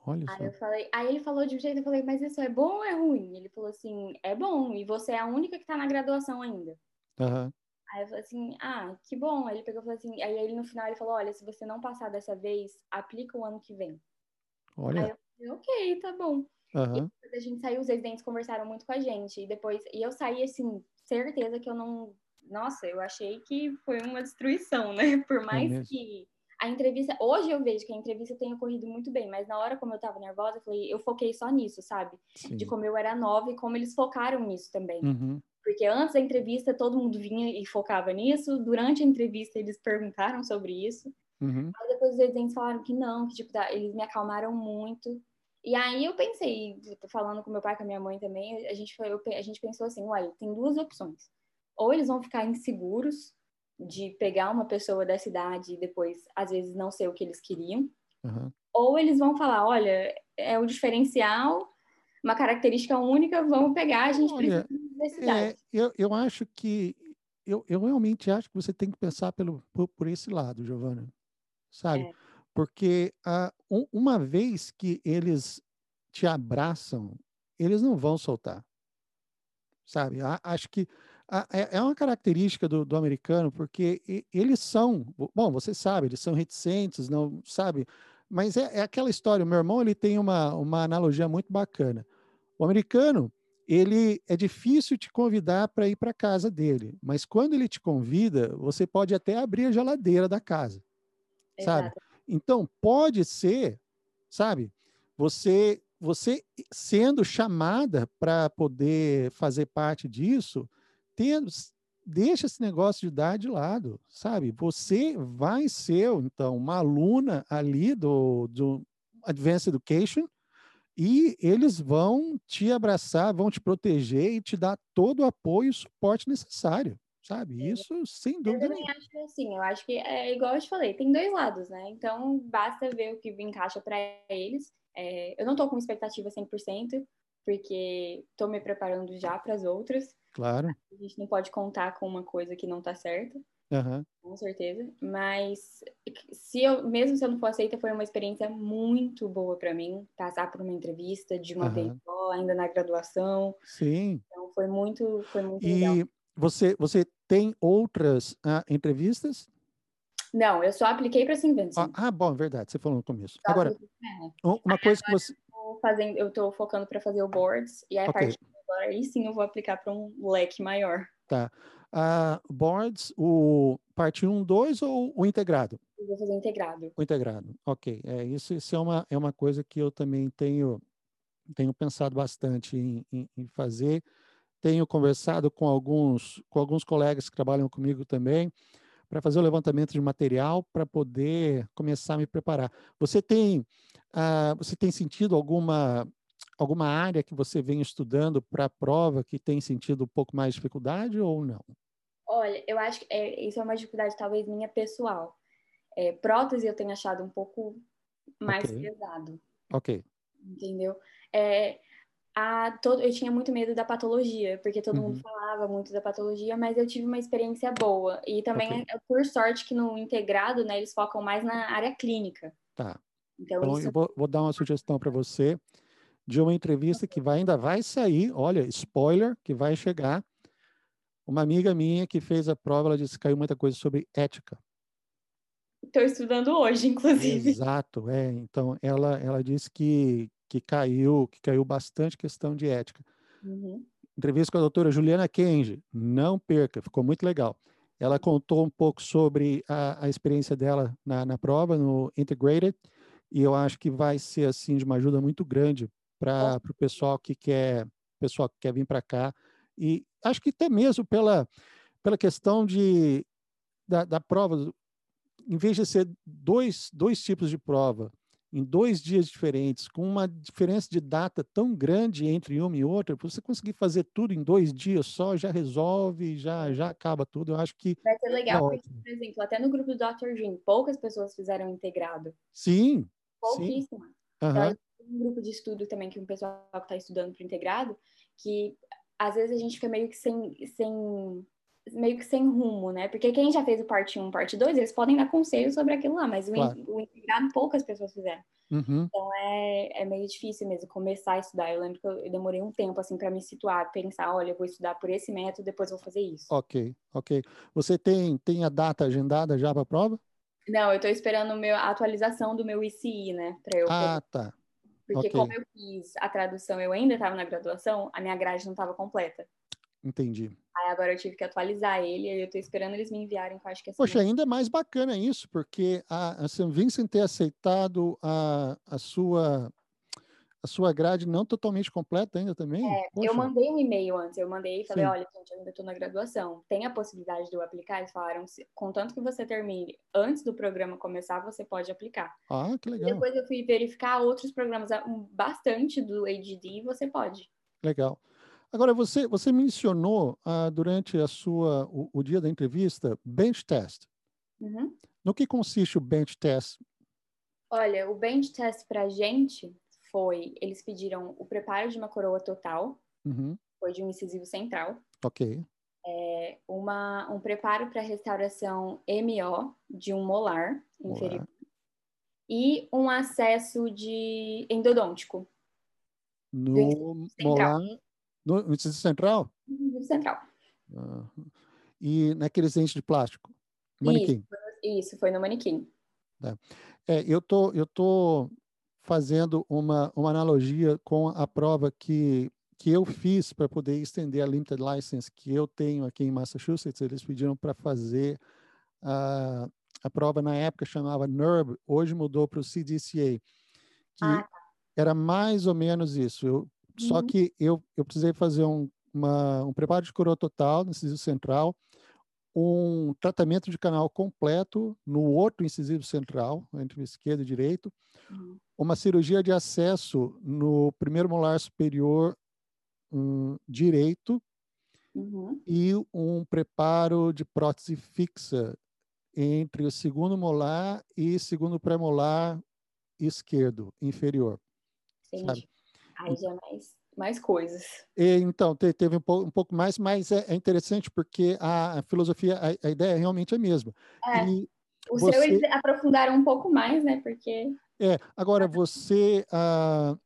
Olha aí só. eu falei, aí ele falou de um jeito, eu falei, mas isso é bom ou é ruim? Ele falou assim, é bom, e você é a única que tá na graduação ainda. Uhum. Aí eu falei assim, ah, que bom. Aí ele pegou e falou assim, aí ele no final ele falou, olha, se você não passar dessa vez, aplica o ano que vem. Olha. Aí eu falei, ok, tá bom. Uhum. E a gente saiu, os residentes conversaram muito com a gente. E depois, e eu saí assim, certeza que eu não. Nossa, eu achei que foi uma destruição, né? Por mais é que a entrevista. Hoje eu vejo que a entrevista tem ocorrido muito bem, mas na hora como eu tava nervosa, eu falei, eu foquei só nisso, sabe? Sim. De como eu era nova e como eles focaram nisso também. Uhum. Porque antes da entrevista todo mundo vinha e focava nisso, durante a entrevista eles perguntaram sobre isso. Uhum. Aí depois os residentes falaram que não, que tipo, eles me acalmaram muito. E aí eu pensei, falando com meu pai, com a minha mãe também, a gente, foi, a gente pensou assim, olha, tem duas opções. Ou eles vão ficar inseguros de pegar uma pessoa dessa idade e depois, às vezes, não ser o que eles queriam. Uhum. Ou eles vão falar, olha, é o diferencial, uma característica única, vamos pegar, a gente olha, precisa de diversidade. É, eu, eu acho que, eu, eu realmente acho que você tem que pensar pelo, por, por esse lado, Giovana, sabe? É. Porque ah, um, uma vez que eles te abraçam, eles não vão soltar. Sabe? Acho que é, é uma característica do, do, americano, porque eles são, bom, você sabe, eles são reticentes, não sabe? Mas é, é, aquela história. O meu irmão ele tem uma, uma analogia muito bacana. O americano, ele é difícil te convidar para ir para casa dele, mas quando ele te convida, você pode até abrir a geladeira da casa, Exato. sabe? Então pode ser, sabe? Você você sendo chamada para poder fazer parte disso, tendo deixa esse negócio de dar de lado, sabe? Você vai ser, então, uma aluna ali do, do Advanced Education e eles vão te abraçar, vão te proteger e te dar todo o apoio e suporte necessário, sabe? Isso sem dúvida. Eu também acho que assim, eu acho que é igual eu te falei, tem dois lados, né? Então basta ver o que encaixa para eles. É, eu não tô com expectativa 100%, porque tô me preparando já para as outras. Claro. A gente não pode contar com uma coisa que não tá certa. Uhum. Com certeza. Mas se eu, mesmo se eu não for aceita, foi uma experiência muito boa para mim passar por uma entrevista de uma uhum. vez só, ainda na graduação. Sim. Então foi muito, foi muito e legal. você, você tem outras uh, entrevistas? Não, eu só apliquei para Sinvention. Ah, ah, bom, verdade, você falou no começo. Só Agora, uma coisa que você. Eu fazendo, eu estou focando para fazer o boards, e aí, okay. a partir aí sim eu vou aplicar para um leque maior. Tá. Uh, boards, o parte 1, 2 ou o integrado? Eu vou fazer o integrado. O integrado, ok. É, isso isso é, uma, é uma coisa que eu também tenho, tenho pensado bastante em, em, em fazer. Tenho conversado com alguns, com alguns colegas que trabalham comigo também para fazer o levantamento de material para poder começar a me preparar. Você tem, uh, você tem sentido alguma alguma área que você vem estudando para a prova que tem sentido um pouco mais dificuldade ou não? Olha, eu acho que é, isso é uma dificuldade talvez minha pessoal. É, prótese eu tenho achado um pouco mais okay. pesado. Ok. Entendeu? É, a, todo, eu tinha muito medo da patologia, porque todo uhum. mundo falava muito da patologia, mas eu tive uma experiência boa. E também, okay. é, por sorte, que no integrado, né, eles focam mais na área clínica. Tá. Então, então isso... eu vou, vou dar uma sugestão para você de uma entrevista que vai, ainda vai sair, olha, spoiler, que vai chegar. Uma amiga minha que fez a prova, ela disse que caiu muita coisa sobre ética. Estou estudando hoje, inclusive. Exato, é. Então, ela, ela disse que, que caiu, que caiu bastante questão de ética. Uhum. Entrevista com a doutora Juliana Kenji, não perca, ficou muito legal. Ela contou um pouco sobre a, a experiência dela na, na prova, no Integrated, e eu acho que vai ser, assim, de uma ajuda muito grande para o pessoal que quer pessoal que quer vir para cá e acho que até mesmo pela pela questão de da, da prova em vez de ser dois, dois tipos de prova em dois dias diferentes, com uma diferença de data tão grande entre uma e outra, você conseguir fazer tudo em dois dias só, já resolve, já, já acaba tudo. Eu acho que. Vai ser legal, é porque, por exemplo, até no grupo do Dr. Jim, poucas pessoas fizeram integrado. Sim. Pouquíssimas. Sim. Então, um grupo de estudo também que um pessoal que está estudando para integrado, que às vezes a gente fica meio que sem, sem meio que sem rumo, né? Porque quem já fez o parte 1, parte 2, eles podem dar conselho sobre aquilo lá, mas claro. o, integrado poucas pessoas fizeram. Uhum. Então é, é meio difícil mesmo começar a estudar. Eu lembro que eu, eu demorei um tempo assim para me situar, pensar, olha, eu vou estudar por esse método, depois vou fazer isso. Ok, ok. Você tem, tem a data agendada já para a prova? Não, eu estou esperando meu, a atualização do meu ICI, né? eu ah, tá. Porque okay. como eu fiz a tradução, eu ainda estava na graduação, a minha grade não estava completa. Entendi. Aí agora eu tive que atualizar ele, e eu estou esperando eles me enviarem, que eu acho que é Poxa, ainda é mais bacana isso, porque a, a St. Vincent ter aceitado a, a sua a sua grade não totalmente completa ainda também? É, eu mandei um e-mail antes, eu mandei e falei, Sim. olha, gente, eu ainda estou na graduação, tem a possibilidade de eu aplicar? Eles falaram, contanto que você termine antes do programa começar, você pode aplicar. Ah, que legal. E depois eu fui verificar outros programas, bastante do ADD, e você pode. Legal. Agora, você, você mencionou ah, durante a sua, o, o, dia da entrevista, bench test. Uhum. No que consiste o bench test? Olha, o bench test para gente foi, eles pediram o preparo de uma coroa total, uhum. foi de um incisivo central. Ok. É, uma, um preparo para restauração MO de um molar inferior. E um acesso de endodôntico. No molar, no incisivo central? Incisivo central. E naqueles dentes de plástico? Manequim. Isso, isso, foi no manequim. Tá. É, eu tô, eu tô fazendo uma, uma analogia com a prova que, que eu fiz para poder estender a limited license que eu tenho aqui em Massachusetts. Eles pediram para fazer a, a prova na época chamava NERB, hoje mudou para o CDCA, que ah. Tá. era mais ou menos isso. Eu, uhum. Só que eu, eu precisei fazer um, uma, um preparo de coroa total no incisivo central, um tratamento de canal completo no outro incisivo central, entre o esquerdo e o direito, uhum. uma cirurgia de acesso no primeiro molar superior um, direito uhum. e um preparo de prótese fixa entre o segundo molar e segundo pré-molar esquerdo, inferior. Entendi. Aí já é mais mais coisas. E, então, teve um pouco, um pouco mais, mas é, é, interessante porque a, filosofia, a, a, ideia realmente é a mesma. É. E o você... seu eles aprofundaram um pouco mais, né? Porque. É, agora você. Uh,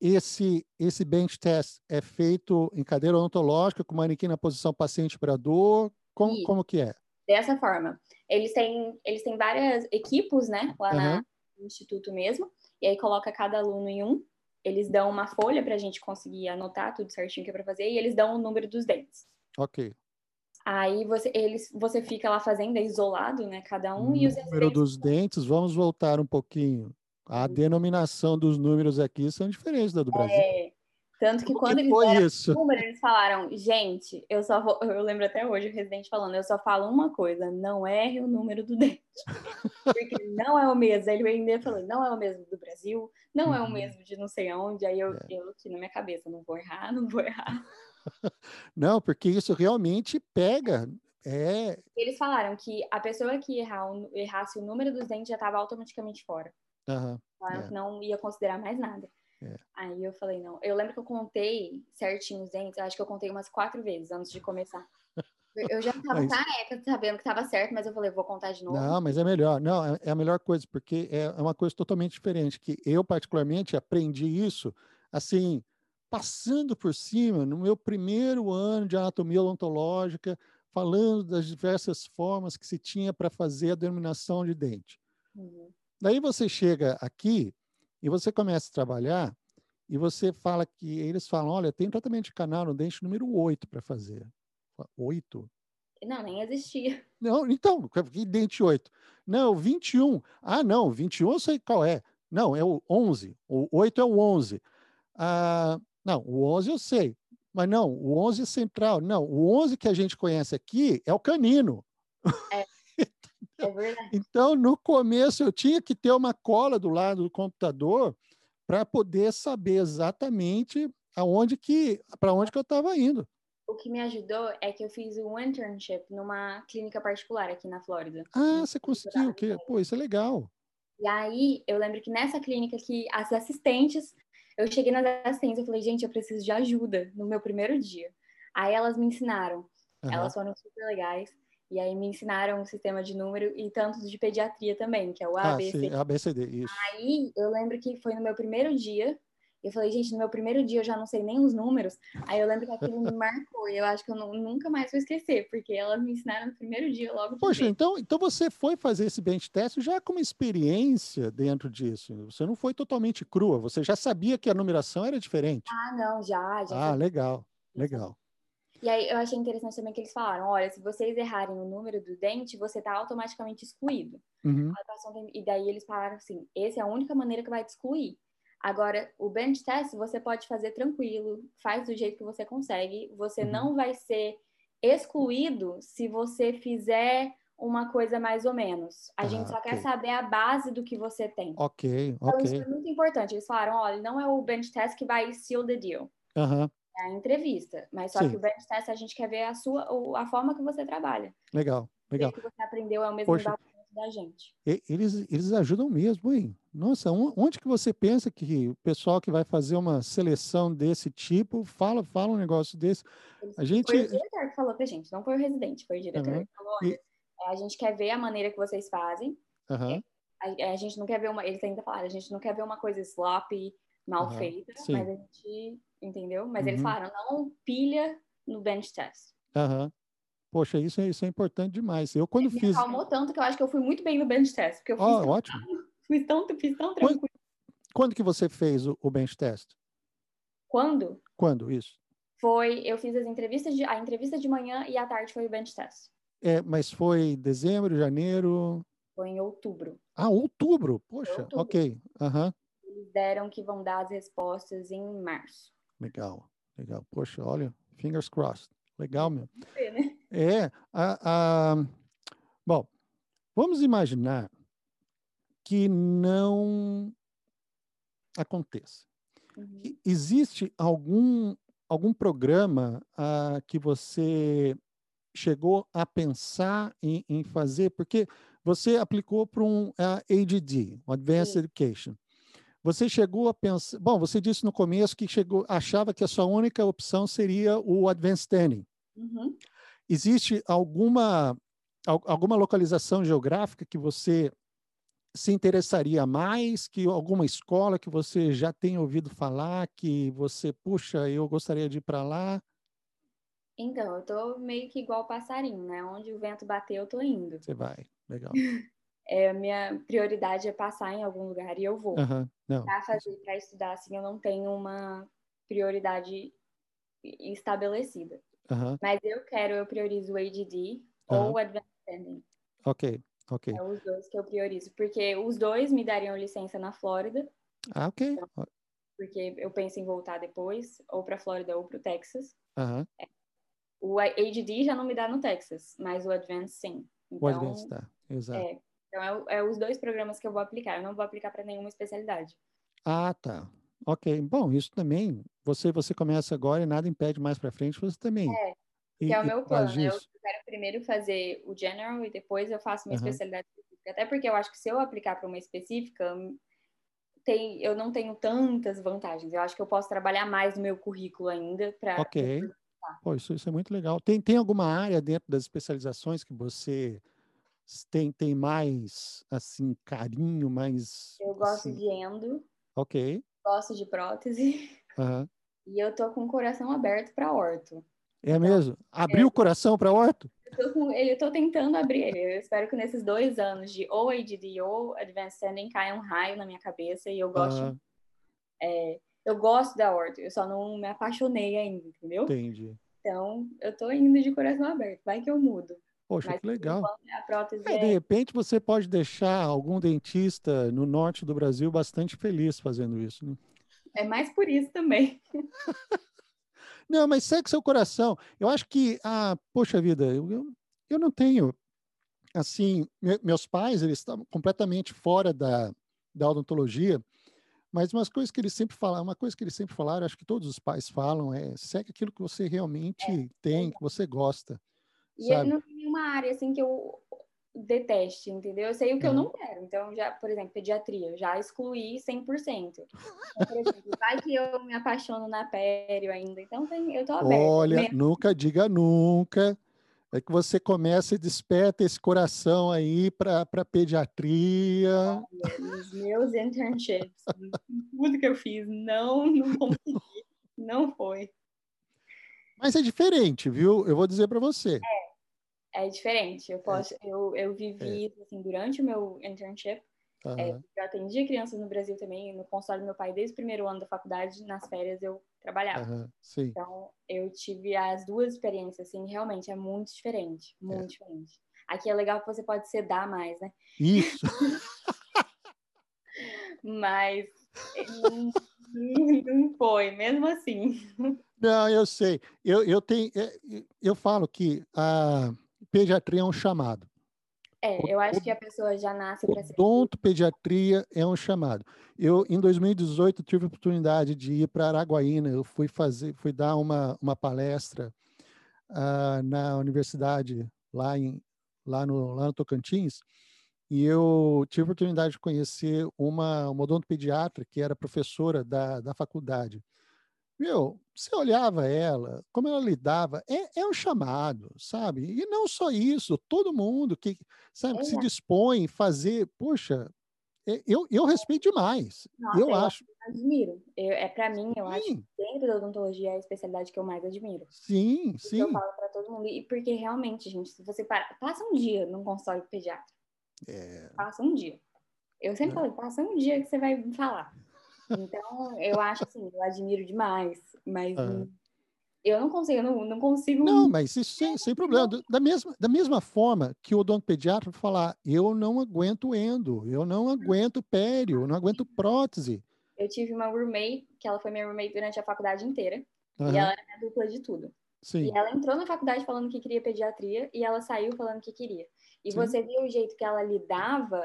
esse, esse bench test é feito em cadeira odontológica, com manequim na posição paciente para dor? Como, como que é? Dessa forma. Eles têm, eles têm várias equipes, né? Lá uhum. no instituto mesmo. E aí coloca cada aluno em um eles dão uma folha para a gente conseguir anotar tudo certinho que é para fazer e eles dão o número dos dentes. Ok. Aí você, eles, você fica lá fazendo é isolado, né? Cada um. e os número dos dentes, vamos voltar um pouquinho. A denominação dos números aqui são diferentes da do Brasil. É, tanto que quando que eles deram número, eles falaram, gente, eu só vou, eu lembro até hoje o residente falando, eu só falo uma coisa, não erre o número do dente. Porque não é o mesmo. Aí ele veio falando, não é o mesmo do Brasil, não é o uhum. mesmo de não sei aonde. Aí eu, é. eu aqui na minha cabeça, não vou errar, não vou errar. Não, porque isso realmente pega. É... Eles falaram que a pessoa que errar, errasse o número dos dentes já estava automaticamente fora. Uhum, é. não ia considerar mais nada. É. Aí eu falei, não. Eu lembro que eu contei certinho os dentes, acho que eu contei umas quatro vezes antes de começar. Eu já estava mas... careca, sabendo que estava certo, mas eu falei, vou contar de novo. Não, mas é melhor. Não, é, é a melhor coisa, porque é, é uma coisa totalmente diferente. Que eu, particularmente, aprendi isso, assim, passando por cima, no meu primeiro ano de anatomia odontológica, falando das diversas formas que se tinha para fazer a denominação de dente. Uhum. Daí você chega aqui e você começa a trabalhar e você fala que eles falam, olha, tem tratamento de canal no dente número 8 para fazer. 8? Não, nem existia. Não, então, que dente 8? Não, 21. Ah, não, 21 eu sei qual é. Não, é o 11. O 8 é o 11. Ah, não, o 11 eu sei. Mas não, o 11 é central. Não, o 11 que a gente conhece aqui é o canino. É. É. Então, no começo, eu tinha que ter uma cola do lado do computador para poder saber exatamente aonde que, para onde que eu estava indo. O que me ajudou é que eu fiz um internship numa clínica particular aqui na Flórida. Ah, você conseguiu? Que, pô, isso é legal. E aí, eu lembro que nessa clínica que as assistentes, eu cheguei nas assistentes, eu falei, gente, eu preciso de ajuda no meu primeiro dia. Aí elas me ensinaram. Uhum. Elas foram super legais. E aí me ensinaram um sistema de número e tanto de pediatria também, que é o ABCD. Ah, sim, ABCD, isso. Aí eu lembro que foi no meu primeiro dia, eu falei, gente, no meu primeiro dia eu já não sei nem os números. Aí eu lembro que aquilo me marcou e eu acho que eu não, nunca mais vou esquecer, porque elas me ensinaram no primeiro dia logo. Poxa, então, então você foi fazer esse bench test já com uma experiência dentro disso. Você não foi totalmente crua, você já sabia que a numeração era diferente. Ah, não, já, já. Ah, legal, legal. E aí eu achei interessante também que eles falaram: olha, se vocês errarem o número do dente, você está automaticamente excluído. Uhum. E daí eles falaram assim: essa é a única maneira que vai te excluir. Agora, o bench test você pode fazer tranquilo, faz do jeito que você consegue. Você uhum. não vai ser excluído se você fizer uma coisa mais ou menos. A ah, gente só okay. quer saber a base do que você tem. Ok, então, ok. Isso é muito importante. Eles falaram, olha, não é o bench test que vai seal the deal. Uhum a entrevista. Mas só Sim. que o bench test a gente quer ver a sua, a forma que você trabalha. Legal, legal. O que você aprendeu é o mesmo Poxa, da gente. Eles, eles ajudam mesmo, hein? Nossa, onde que você pensa que o pessoal que vai fazer uma seleção desse tipo fala, fala um negócio desse? A gente... Foi o diretor que falou pra gente, não foi o residente, foi o diretor uhum. que falou, olha, e... a gente quer ver a maneira que vocês fazem. Uhum. A, a, gente não quer ver uma, eles ainda falaram, a gente não quer ver uma coisa sloppy, mal uhum. feita, Sim. mas a gente entendeu? Mas uhum. eles falaram, não pilha no bench test. Aham. Poxa, isso é, isso é importante demais. Eu quando me fiz. Me acalmou tanto que eu acho que eu fui muito bem no bench test. Porque eu fiz oh, ótimo. Fiz tão, fiz tão tranquilo. Quando, quando que você fez o, o bench test? Quando? Quando, isso? Foi, eu fiz as entrevistas de, a entrevista de manhã e à tarde foi o bench test. É, mas foi dezembro, janeiro? Foi em outubro. Ah, outubro? Poxa, outubro. ok. Uhum. Eles deram que vão dar as respostas em março. Legal, legal. Poxa, olha, fingers crossed. Legal, meu. É, né? É, a, a... bom, vamos imaginar que não aconteça. Uhum. Existe algum, algum programa uh, que você chegou a pensar em, em, fazer? Porque você aplicou para um uh, ADD, Advanced Sim. Education. Você chegou a pensar. Bom, você disse no começo que chegou, achava que a sua única opção seria o Advanced Standing. Uhum. Existe alguma, alguma localização geográfica que você se interessaria mais que alguma escola que você já tenha ouvido falar, que você, puxa, eu gostaria de ir para lá? Então, eu tô meio que igual passarinho, né? Onde o vento bater, eu tô indo. Você vai, legal. É, minha prioridade é passar em algum lugar e eu vou. Uhum, Para fazer, para estudar, assim, eu não tenho uma prioridade estabelecida. Mas eu quero, eu priorizo o ADD ou o Advanced Standing. Ok, Ok. É os dois que eu priorizo, porque os dois me dariam licença na Flórida. Ah, ok. Então, porque eu penso em voltar depois, ou para Flórida ou para o Texas. Uhum. É. O ADD já não me dá no Texas, mas o Advanced sim. Então, o Advanced tá, exato. É, então é, é, os dois programas que eu vou aplicar. Eu não vou aplicar para nenhuma especialidade. Ah, tá. Ok. Bom, isso também. Você você começa agora e nada impede mais para frente. Você também. É. Que e, é o meu plano. Né? Eu quero primeiro fazer o general e depois eu faço uma uhum. especialidade específica. Até porque eu acho que se eu aplicar para uma específica, tem, eu não tenho tantas vantagens. Eu acho que eu posso trabalhar mais no meu currículo ainda para. Ok. Pô, isso, isso é muito legal. Tem, tem alguma área dentro das especializações que você tem, tem mais, assim, carinho, mais... Eu gosto assim... de endo. Ok. Gosto de prótese. Uhum. E eu tô com o coração aberto para orto. É mesmo? Abriu é. o coração para orto? Eu tô, eu tô tentando abrir ele. Eu espero que nesses dois anos de ou ADD ou Advanced Standing caia um raio na minha cabeça e eu gosto. Ah. É, eu gosto da orto, eu só não me apaixonei ainda, entendeu? Entendi. Então, eu tô indo de coração aberto. Vai que eu mudo. Poxa, Mas, que legal. É, é... De repente, você pode deixar algum dentista no norte do Brasil bastante feliz fazendo isso. Né? É mais por isso também. Não, mas segue seu coração. Eu acho que, ah, poxa vida, eu, eu, eu não tenho, assim, me, meus pais, eles estavam completamente fora da, da odontologia, mas uma coisa que eles sempre falaram, uma coisa que eles sempre falaram, acho que todos os pais falam, é segue aquilo que você realmente é, tem, é. que você gosta. E sabe? não tem nenhuma área assim que eu deteste, entendeu? Eu sei o que uhum. eu não quero. Então, já, por exemplo, pediatria, já excluí 100%. Então, por exemplo, vai que eu me apaixono na pério ainda. Então, tem, eu tô aberta. Olha, mesmo. nunca diga nunca. É que você começa e desperta esse coração aí para pediatria. Olha, os meus internships, tudo que eu fiz, não, não consegui. Não foi. Mas é diferente, viu? Eu vou dizer para você. É é diferente. Eu é. posso, é. eu, eu vivi é. assim durante o meu internship. Uhum. É, eu atendi crianças no Brasil também, no consultório do meu pai desde o primeiro ano da faculdade, nas férias eu trabalhava. Uhum. Então eu tive as duas experiências, assim, realmente é muito diferente, muito é. diferente. Aqui é legal que você pode sedar mais, né? Isso. Mas não, não foi, mesmo assim. Não, eu sei. Eu, eu tenho, eu falo que a pediatria é um chamado. É, eu acho que a pessoa já nasce para ser. pediatria é um chamado. Eu, em 2018, tive a oportunidade de ir para Araguaína. Eu fui fazer, fui dar uma, uma palestra uh, na universidade lá, em, lá, no, lá no Tocantins. E eu tive a oportunidade de conhecer uma, uma odontopediatra que era professora da, da faculdade. Meu, você olhava ela, como ela lidava, é, é um chamado, sabe? E não só isso, todo mundo que, sabe, que se é. dispõe a fazer, poxa, é, eu, eu respeito demais. Nossa, eu, eu acho. Admiro. Eu, é para mim, eu sim. acho que dentro da odontologia é a especialidade que eu mais admiro. Sim, sim. Eu falo para todo mundo. E porque realmente, gente, se você para, passa um dia num consultório pediatra. É. Passa um dia. Eu sempre é. falei, passa um dia que você vai falar. Então, eu acho assim, eu admiro demais, mas eu não consigo, eu não, não consigo. Não, mas isso sem, sem problema. Da mesma, da mesma forma que o odontopediatra falar, eu não aguento endo, eu não aguento pério, eu não aguento prótese. Eu tive uma roommate, que ela foi minha roommate durante a faculdade inteira, e ela era minha dupla de tudo. Sim. E ela entrou na faculdade falando que queria pediatria e ela saiu falando que queria. E Sim. você viu o jeito que ela lidava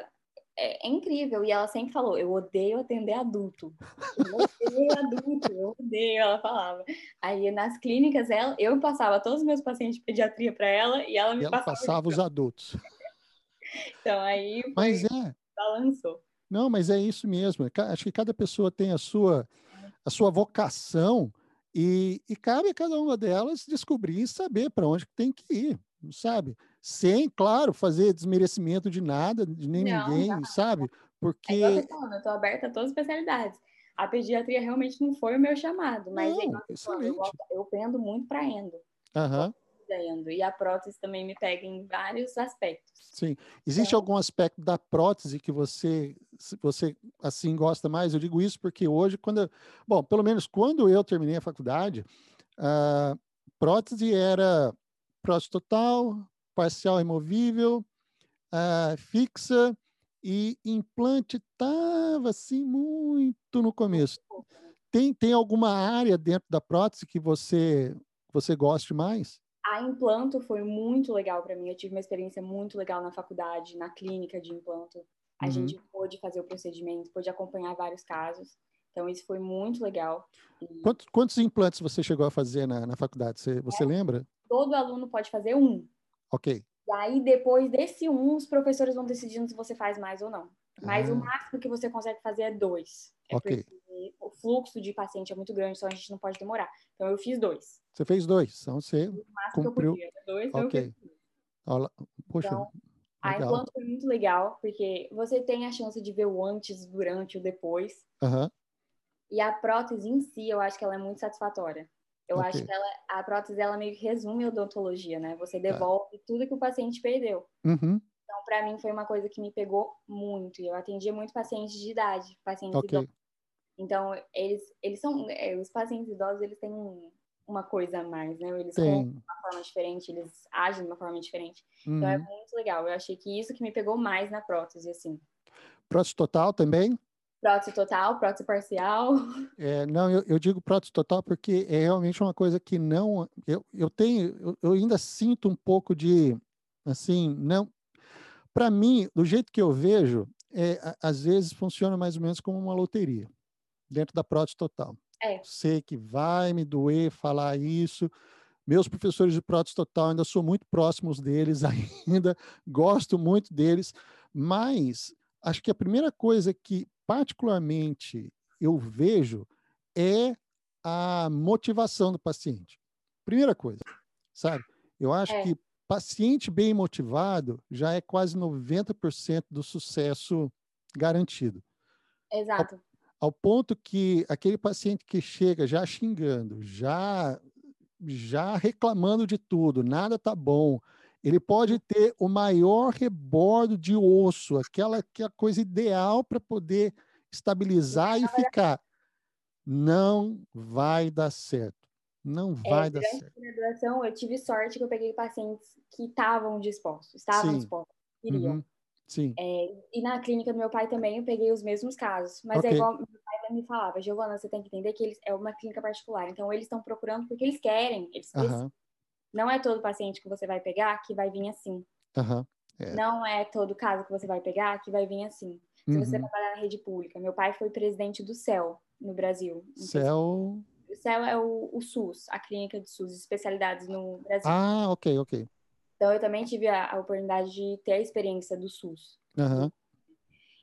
é, é, incrível. E ela sempre falou: Eu odeio atender adulto. Eu odeio adulto, eu odeio, ela falava. Aí nas clínicas, ela, eu passava todos os meus pacientes de pediatria para ela e ela me e ela passava, passava os adultos. então aí. Foi, mas é. Balançou. Não, mas é isso mesmo. Acho que cada pessoa tem a sua, a sua vocação e, e cabe a cada uma delas descobrir e saber para onde tem que ir, sabe? Sem, claro, fazer desmerecimento de nada, de nem não, ninguém, não. sabe? Porque. É falando, eu estou aberta a todas as especialidades. A pediatria realmente não foi o meu chamado, mas não, eu, eu pendo muito para endo. Aham. Uhum. E a prótese também me pega em vários aspectos. Sim. Existe então, algum aspecto da prótese que você, você assim gosta mais? Eu digo isso porque hoje, quando eu, bom, pelo menos quando eu terminei a faculdade, a prótese era prótese total, parcial removível, uh, fixa e implante estava assim muito no começo. Tem, tem alguma área dentro da prótese que você você goste mais? A implanto foi muito legal para mim. Eu tive uma experiência muito legal na faculdade, na clínica de implanto. A uhum. gente pôde fazer o procedimento, pôde acompanhar vários casos. Então, isso foi muito legal. E... Quantos, quantos, implantes você chegou a fazer na, na faculdade? Você, você é, lembra? Todo aluno pode fazer um. Ok. E aí, depois desse um, os professores vão decidindo se você faz mais ou não. Mas ah. o máximo que você consegue fazer é dois. É ok. o fluxo de paciente é muito grande, então a gente não pode demorar. Então, eu fiz dois. Você fez dois, então você cumpriu. Dois, ok. Olha, poxa, então, a implanto foi muito legal, porque você tem a chance de ver o antes, durante e o depois. Uhum. E a prótese em si, eu acho que ela é muito satisfatória. Eu okay. acho que ela, a prótese ela meio que resume a odontologia, né? Você tá. devolve tá. tudo que o paciente perdeu. Uhum. Então, para mim, foi uma coisa que me pegou muito. Eu atendia muito pacientes de idade, pacientes okay. idosos. Então, eles, eles são. É, os pacientes idosos, eles têm uma coisa a mais, né? Eles Tem. de uma forma diferente, eles agem de uma forma diferente. Uhum. Então, é uhum. muito legal. Eu achei que isso que me pegou mais na prótese, assim. Prótese total também? Prótese total, prótese parcial? É, não, eu, eu, digo prótese total porque é realmente uma coisa que não. Eu, eu tenho, eu, eu ainda sinto um pouco de. Assim, não. Para mim, do jeito que eu vejo, é, às vezes funciona mais ou menos como uma loteria, dentro da prótese total. É. Sei que vai me doer falar isso. Meus professores de prótese total ainda sou muito próximos deles ainda, gosto muito deles, mas acho que a primeira coisa que particularmente eu vejo é a motivação do paciente. Primeira coisa, sabe? Eu acho é. que paciente bem motivado já é quase 90% do sucesso garantido. Exato. Ao, ao, ponto que aquele paciente que chega já xingando, já já reclamando de tudo, nada tá bom, ele pode ter o maior rebordo de osso, aquela, aquela coisa ideal para poder estabilizar e ficar. Não vai dar certo. Não é, vai é, dar certo. Na graduação, eu tive sorte que eu peguei pacientes que estavam dispostos, estavam Sim. dispostos, queriam. Uhum. Sim. É, e na clínica do meu pai também eu peguei os mesmos casos. Mas é okay. é igual meu pai me falava, Giovana, você tem que entender que eles, é uma clínica particular. Então eles estão procurando porque eles querem. Eles, uhum. Não é todo paciente que você vai pegar que vai vir assim. Uhum. É. Não é todo caso que você vai pegar que vai vir assim. Se uhum. você trabalhar na rede pública. Meu pai foi presidente do CEL no Brasil. CEL? O CEL é o, o, SUS, a clínica de SUS, especialidades no Brasil. Ah, ok, ok. Então, eu também tive a, a oportunidade de ter a experiência do SUS. Uhum.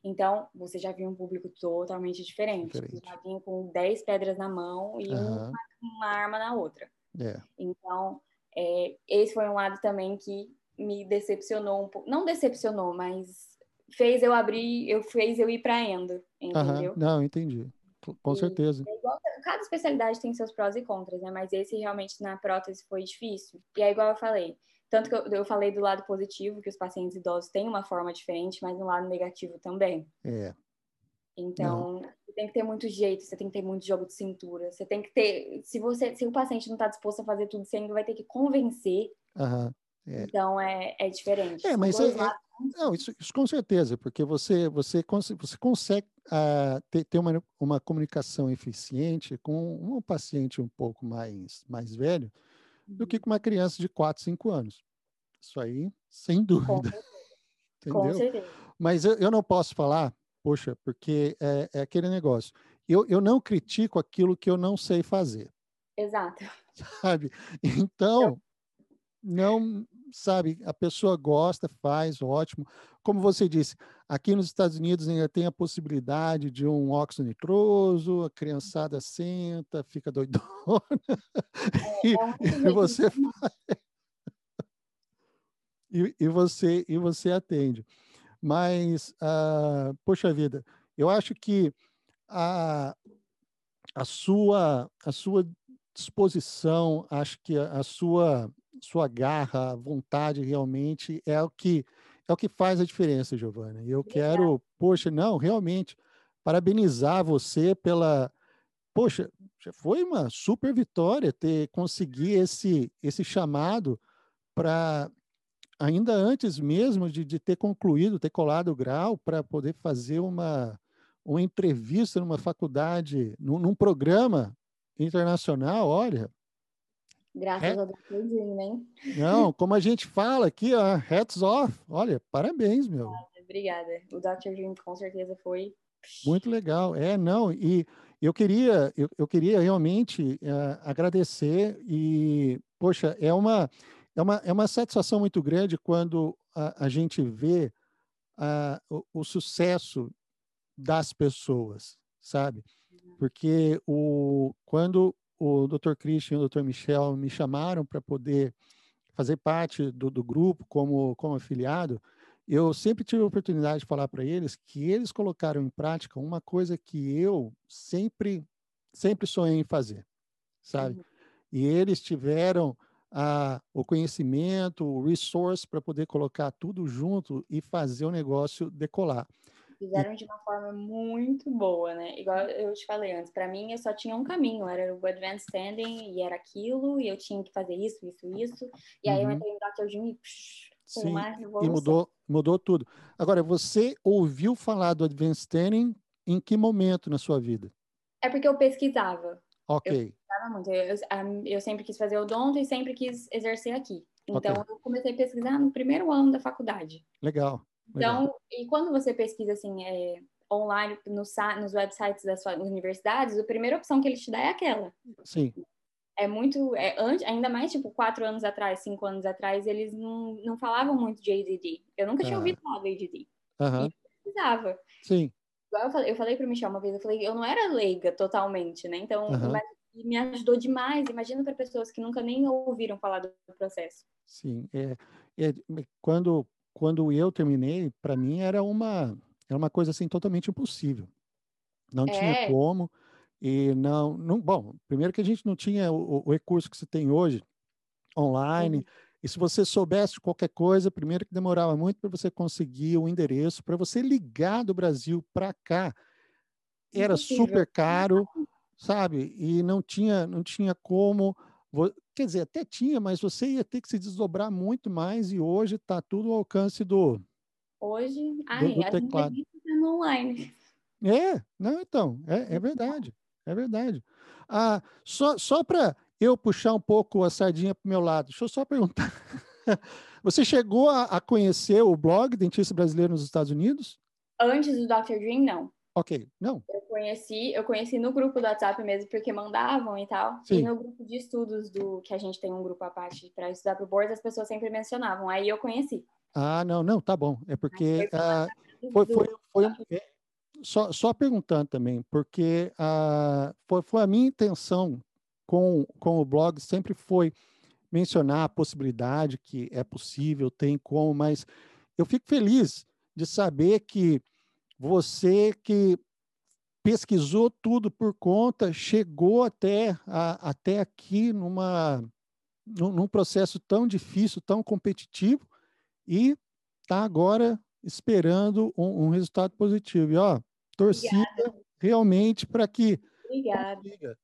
Então, você já viu um público totalmente diferente. diferente. Você já vinha com 10 pedras na mão e uhum. uma, uma, arma na outra. Yeah. É. Então, é, esse foi um lado também que me decepcionou um pouco. Não decepcionou, mas fez eu abrir, eu fez eu ir para endo, entendeu? Uhum. Não, entendi. Com certeza. É igual, cada especialidade tem seus prós e contras, né? Mas esse realmente na prótese foi difícil. E é igual eu falei, tanto que eu, eu, falei do lado positivo, que os pacientes idosos têm uma forma diferente, mas no lado negativo também. É. Então, não. você tem que ter muito jeito, você tem que ter muito jogo de cintura, você tem que ter. Se você, se o paciente não está disposto a fazer tudo, você ainda vai ter que convencer. Uhum. É. Então é, é diferente. É, mas é, é, não, isso, isso, com certeza, porque você, você, você consegue uh, ter, ter uma, uma comunicação eficiente com um paciente um pouco mais, mais velho do que uhum. com uma criança de 4, 5 anos. Isso aí, sem dúvida. Com Entendeu? Com certeza. Mas eu, eu não posso falar, poxa, porque é, é aquele negócio. Eu, eu não critico aquilo que eu não sei fazer. Exato. Sabe? Então, não, sabe, a pessoa gosta, faz, ótimo. Como você disse, aqui nos Estados Unidos ainda tem a possibilidade de um óxido nitroso, a criançada senta, fica doidona, é, e, é e, você e, e, você e você atende. Mas, uh, poxa vida, eu acho que a, a sua a sua disposição, acho que a, a sua sua garra, vontade realmente é o que é o que faz a diferença, Giovana. E eu quero, poxa, não, realmente parabenizar você pela poxa, já foi uma super vitória ter conseguido esse esse chamado para ainda antes mesmo de, de ter concluído, ter colado o grau para poder fazer uma uma entrevista numa faculdade, num, num programa internacional, olha, Graças é? a Deus, hein? Não, como a gente fala aqui, ó, hats off. Olha, parabéns, meu. Obrigada. O Dr. Dream com certeza foi. Muito legal. É, não, e eu queria, eu, eu queria realmente uh, agradecer e, poxa, é uma, é uma, é uma satisfação muito grande quando a, a gente vê uh, o, o sucesso das pessoas, sabe? Porque o, quando o Dr. Christian e o Dr. Michel me chamaram para poder fazer parte do, do, grupo como, como afiliado, eu sempre tive a oportunidade de falar para eles que eles colocaram em prática uma coisa que eu sempre, sempre sonhei em fazer, sabe? Uhum. E eles tiveram a, o conhecimento, o resource para poder colocar tudo junto e fazer o negócio decolar. Fizeram de uma forma muito boa, né? Igual eu te falei antes, para mim eu só tinha um caminho, era o Advanced Standing e era aquilo, e eu tinha que fazer isso, isso, isso. E aí uhum. eu entrei no Dr. Jim e psh, Sim, e mudou, mudou tudo. Agora, você ouviu falar do Advanced Standing em que momento na sua vida? É porque eu pesquisava. Ok. Eu pesquisava muito. Eu, eu, sempre quis fazer odonto e sempre quis exercer aqui. Então, okay. eu comecei a pesquisar no primeiro ano da faculdade. Legal. Então, Legal. e quando você pesquisa assim, é, online, no, nos websites das universidades, a primeira opção que ele te dá é aquela. Sim. É muito, é, ainda mais tipo quatro anos atrás, cinco anos atrás, eles não, não falavam muito de ADD. Eu nunca tinha ouvido falar de ADD. E precisava. Sim. Eu falei, eu falei pro Michel uma vez, eu falei, eu não era leiga totalmente, né? Então, uhum. Me ajudou demais. Imagina para pessoas que nunca nem ouviram falar do processo. Sim, é, é quando quando eu terminei, para mim era uma era uma coisa assim totalmente impossível. Não é. tinha como e não, não, bom, primeiro que a gente não tinha o, o recurso que se tem hoje online. Uhum. E se você soubesse qualquer coisa, primeiro que demorava muito para você conseguir o endereço, para você ligar do Brasil para cá, era super caro, sabe? E não tinha, não tinha como Quer dizer, até tinha, mas você ia ter que se desdobrar muito mais e hoje está tudo ao alcance do. Hoje, do, ai, do teclado. a online. É, não, então, é, é verdade, é verdade. Ah, só só para eu puxar um pouco a sardinha para o meu lado, deixa eu só perguntar. Você chegou a, a, conhecer o blog Dentista Brasileiro nos Estados Unidos? Antes do Dr. Dream, não. Ok, não. Eu conheci, eu conheci no grupo do WhatsApp mesmo, porque mandavam e tal. Sim. E no grupo de estudos do que a gente tem um grupo à parte para estudar pro board, as pessoas sempre mencionavam. Aí eu conheci. Ah, não, não, tá bom. É porque ah, foi, foi, foi, é, só, só perguntando também, porque ah, foi, foi a minha intenção com, com o blog sempre foi mencionar a possibilidade que é possível, tem como, mas eu fico feliz de saber que você que pesquisou tudo por conta, chegou até, a, até aqui numa, num, processo tão difícil, tão competitivo, e está agora esperando um, um, resultado positivo. E, ó, torcida Obrigada. realmente para que. Obrigada.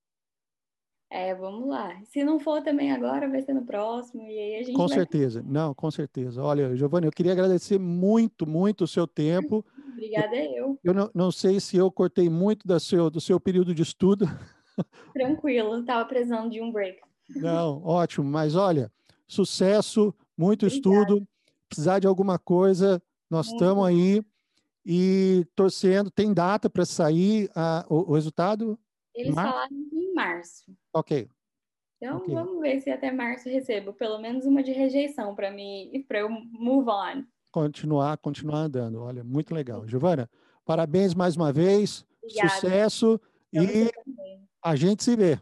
É, vamos lá. Se não for também agora, vai ser no próximo. E aí a gente com vai... certeza, não, com certeza. Olha, Giovanni, eu queria agradecer muito, muito o seu tempo. Obrigada, eu. Eu não, não sei se eu cortei muito do seu, do seu período de estudo. Tranquilo, estava precisando de um break. Não, ótimo. Mas olha, sucesso, muito Obrigada. estudo. Precisar de alguma coisa, nós estamos aí e torcendo. Tem data para sair a, o, o, resultado? Eles Mar... falaram em março. Ok. Então okay. vamos ver se até março recebo pelo menos uma de rejeição para mim para eu move on. Continuar, continuar andando. Olha, muito legal. Giovana, parabéns mais uma vez. Obrigada. Sucesso e a gente se vê.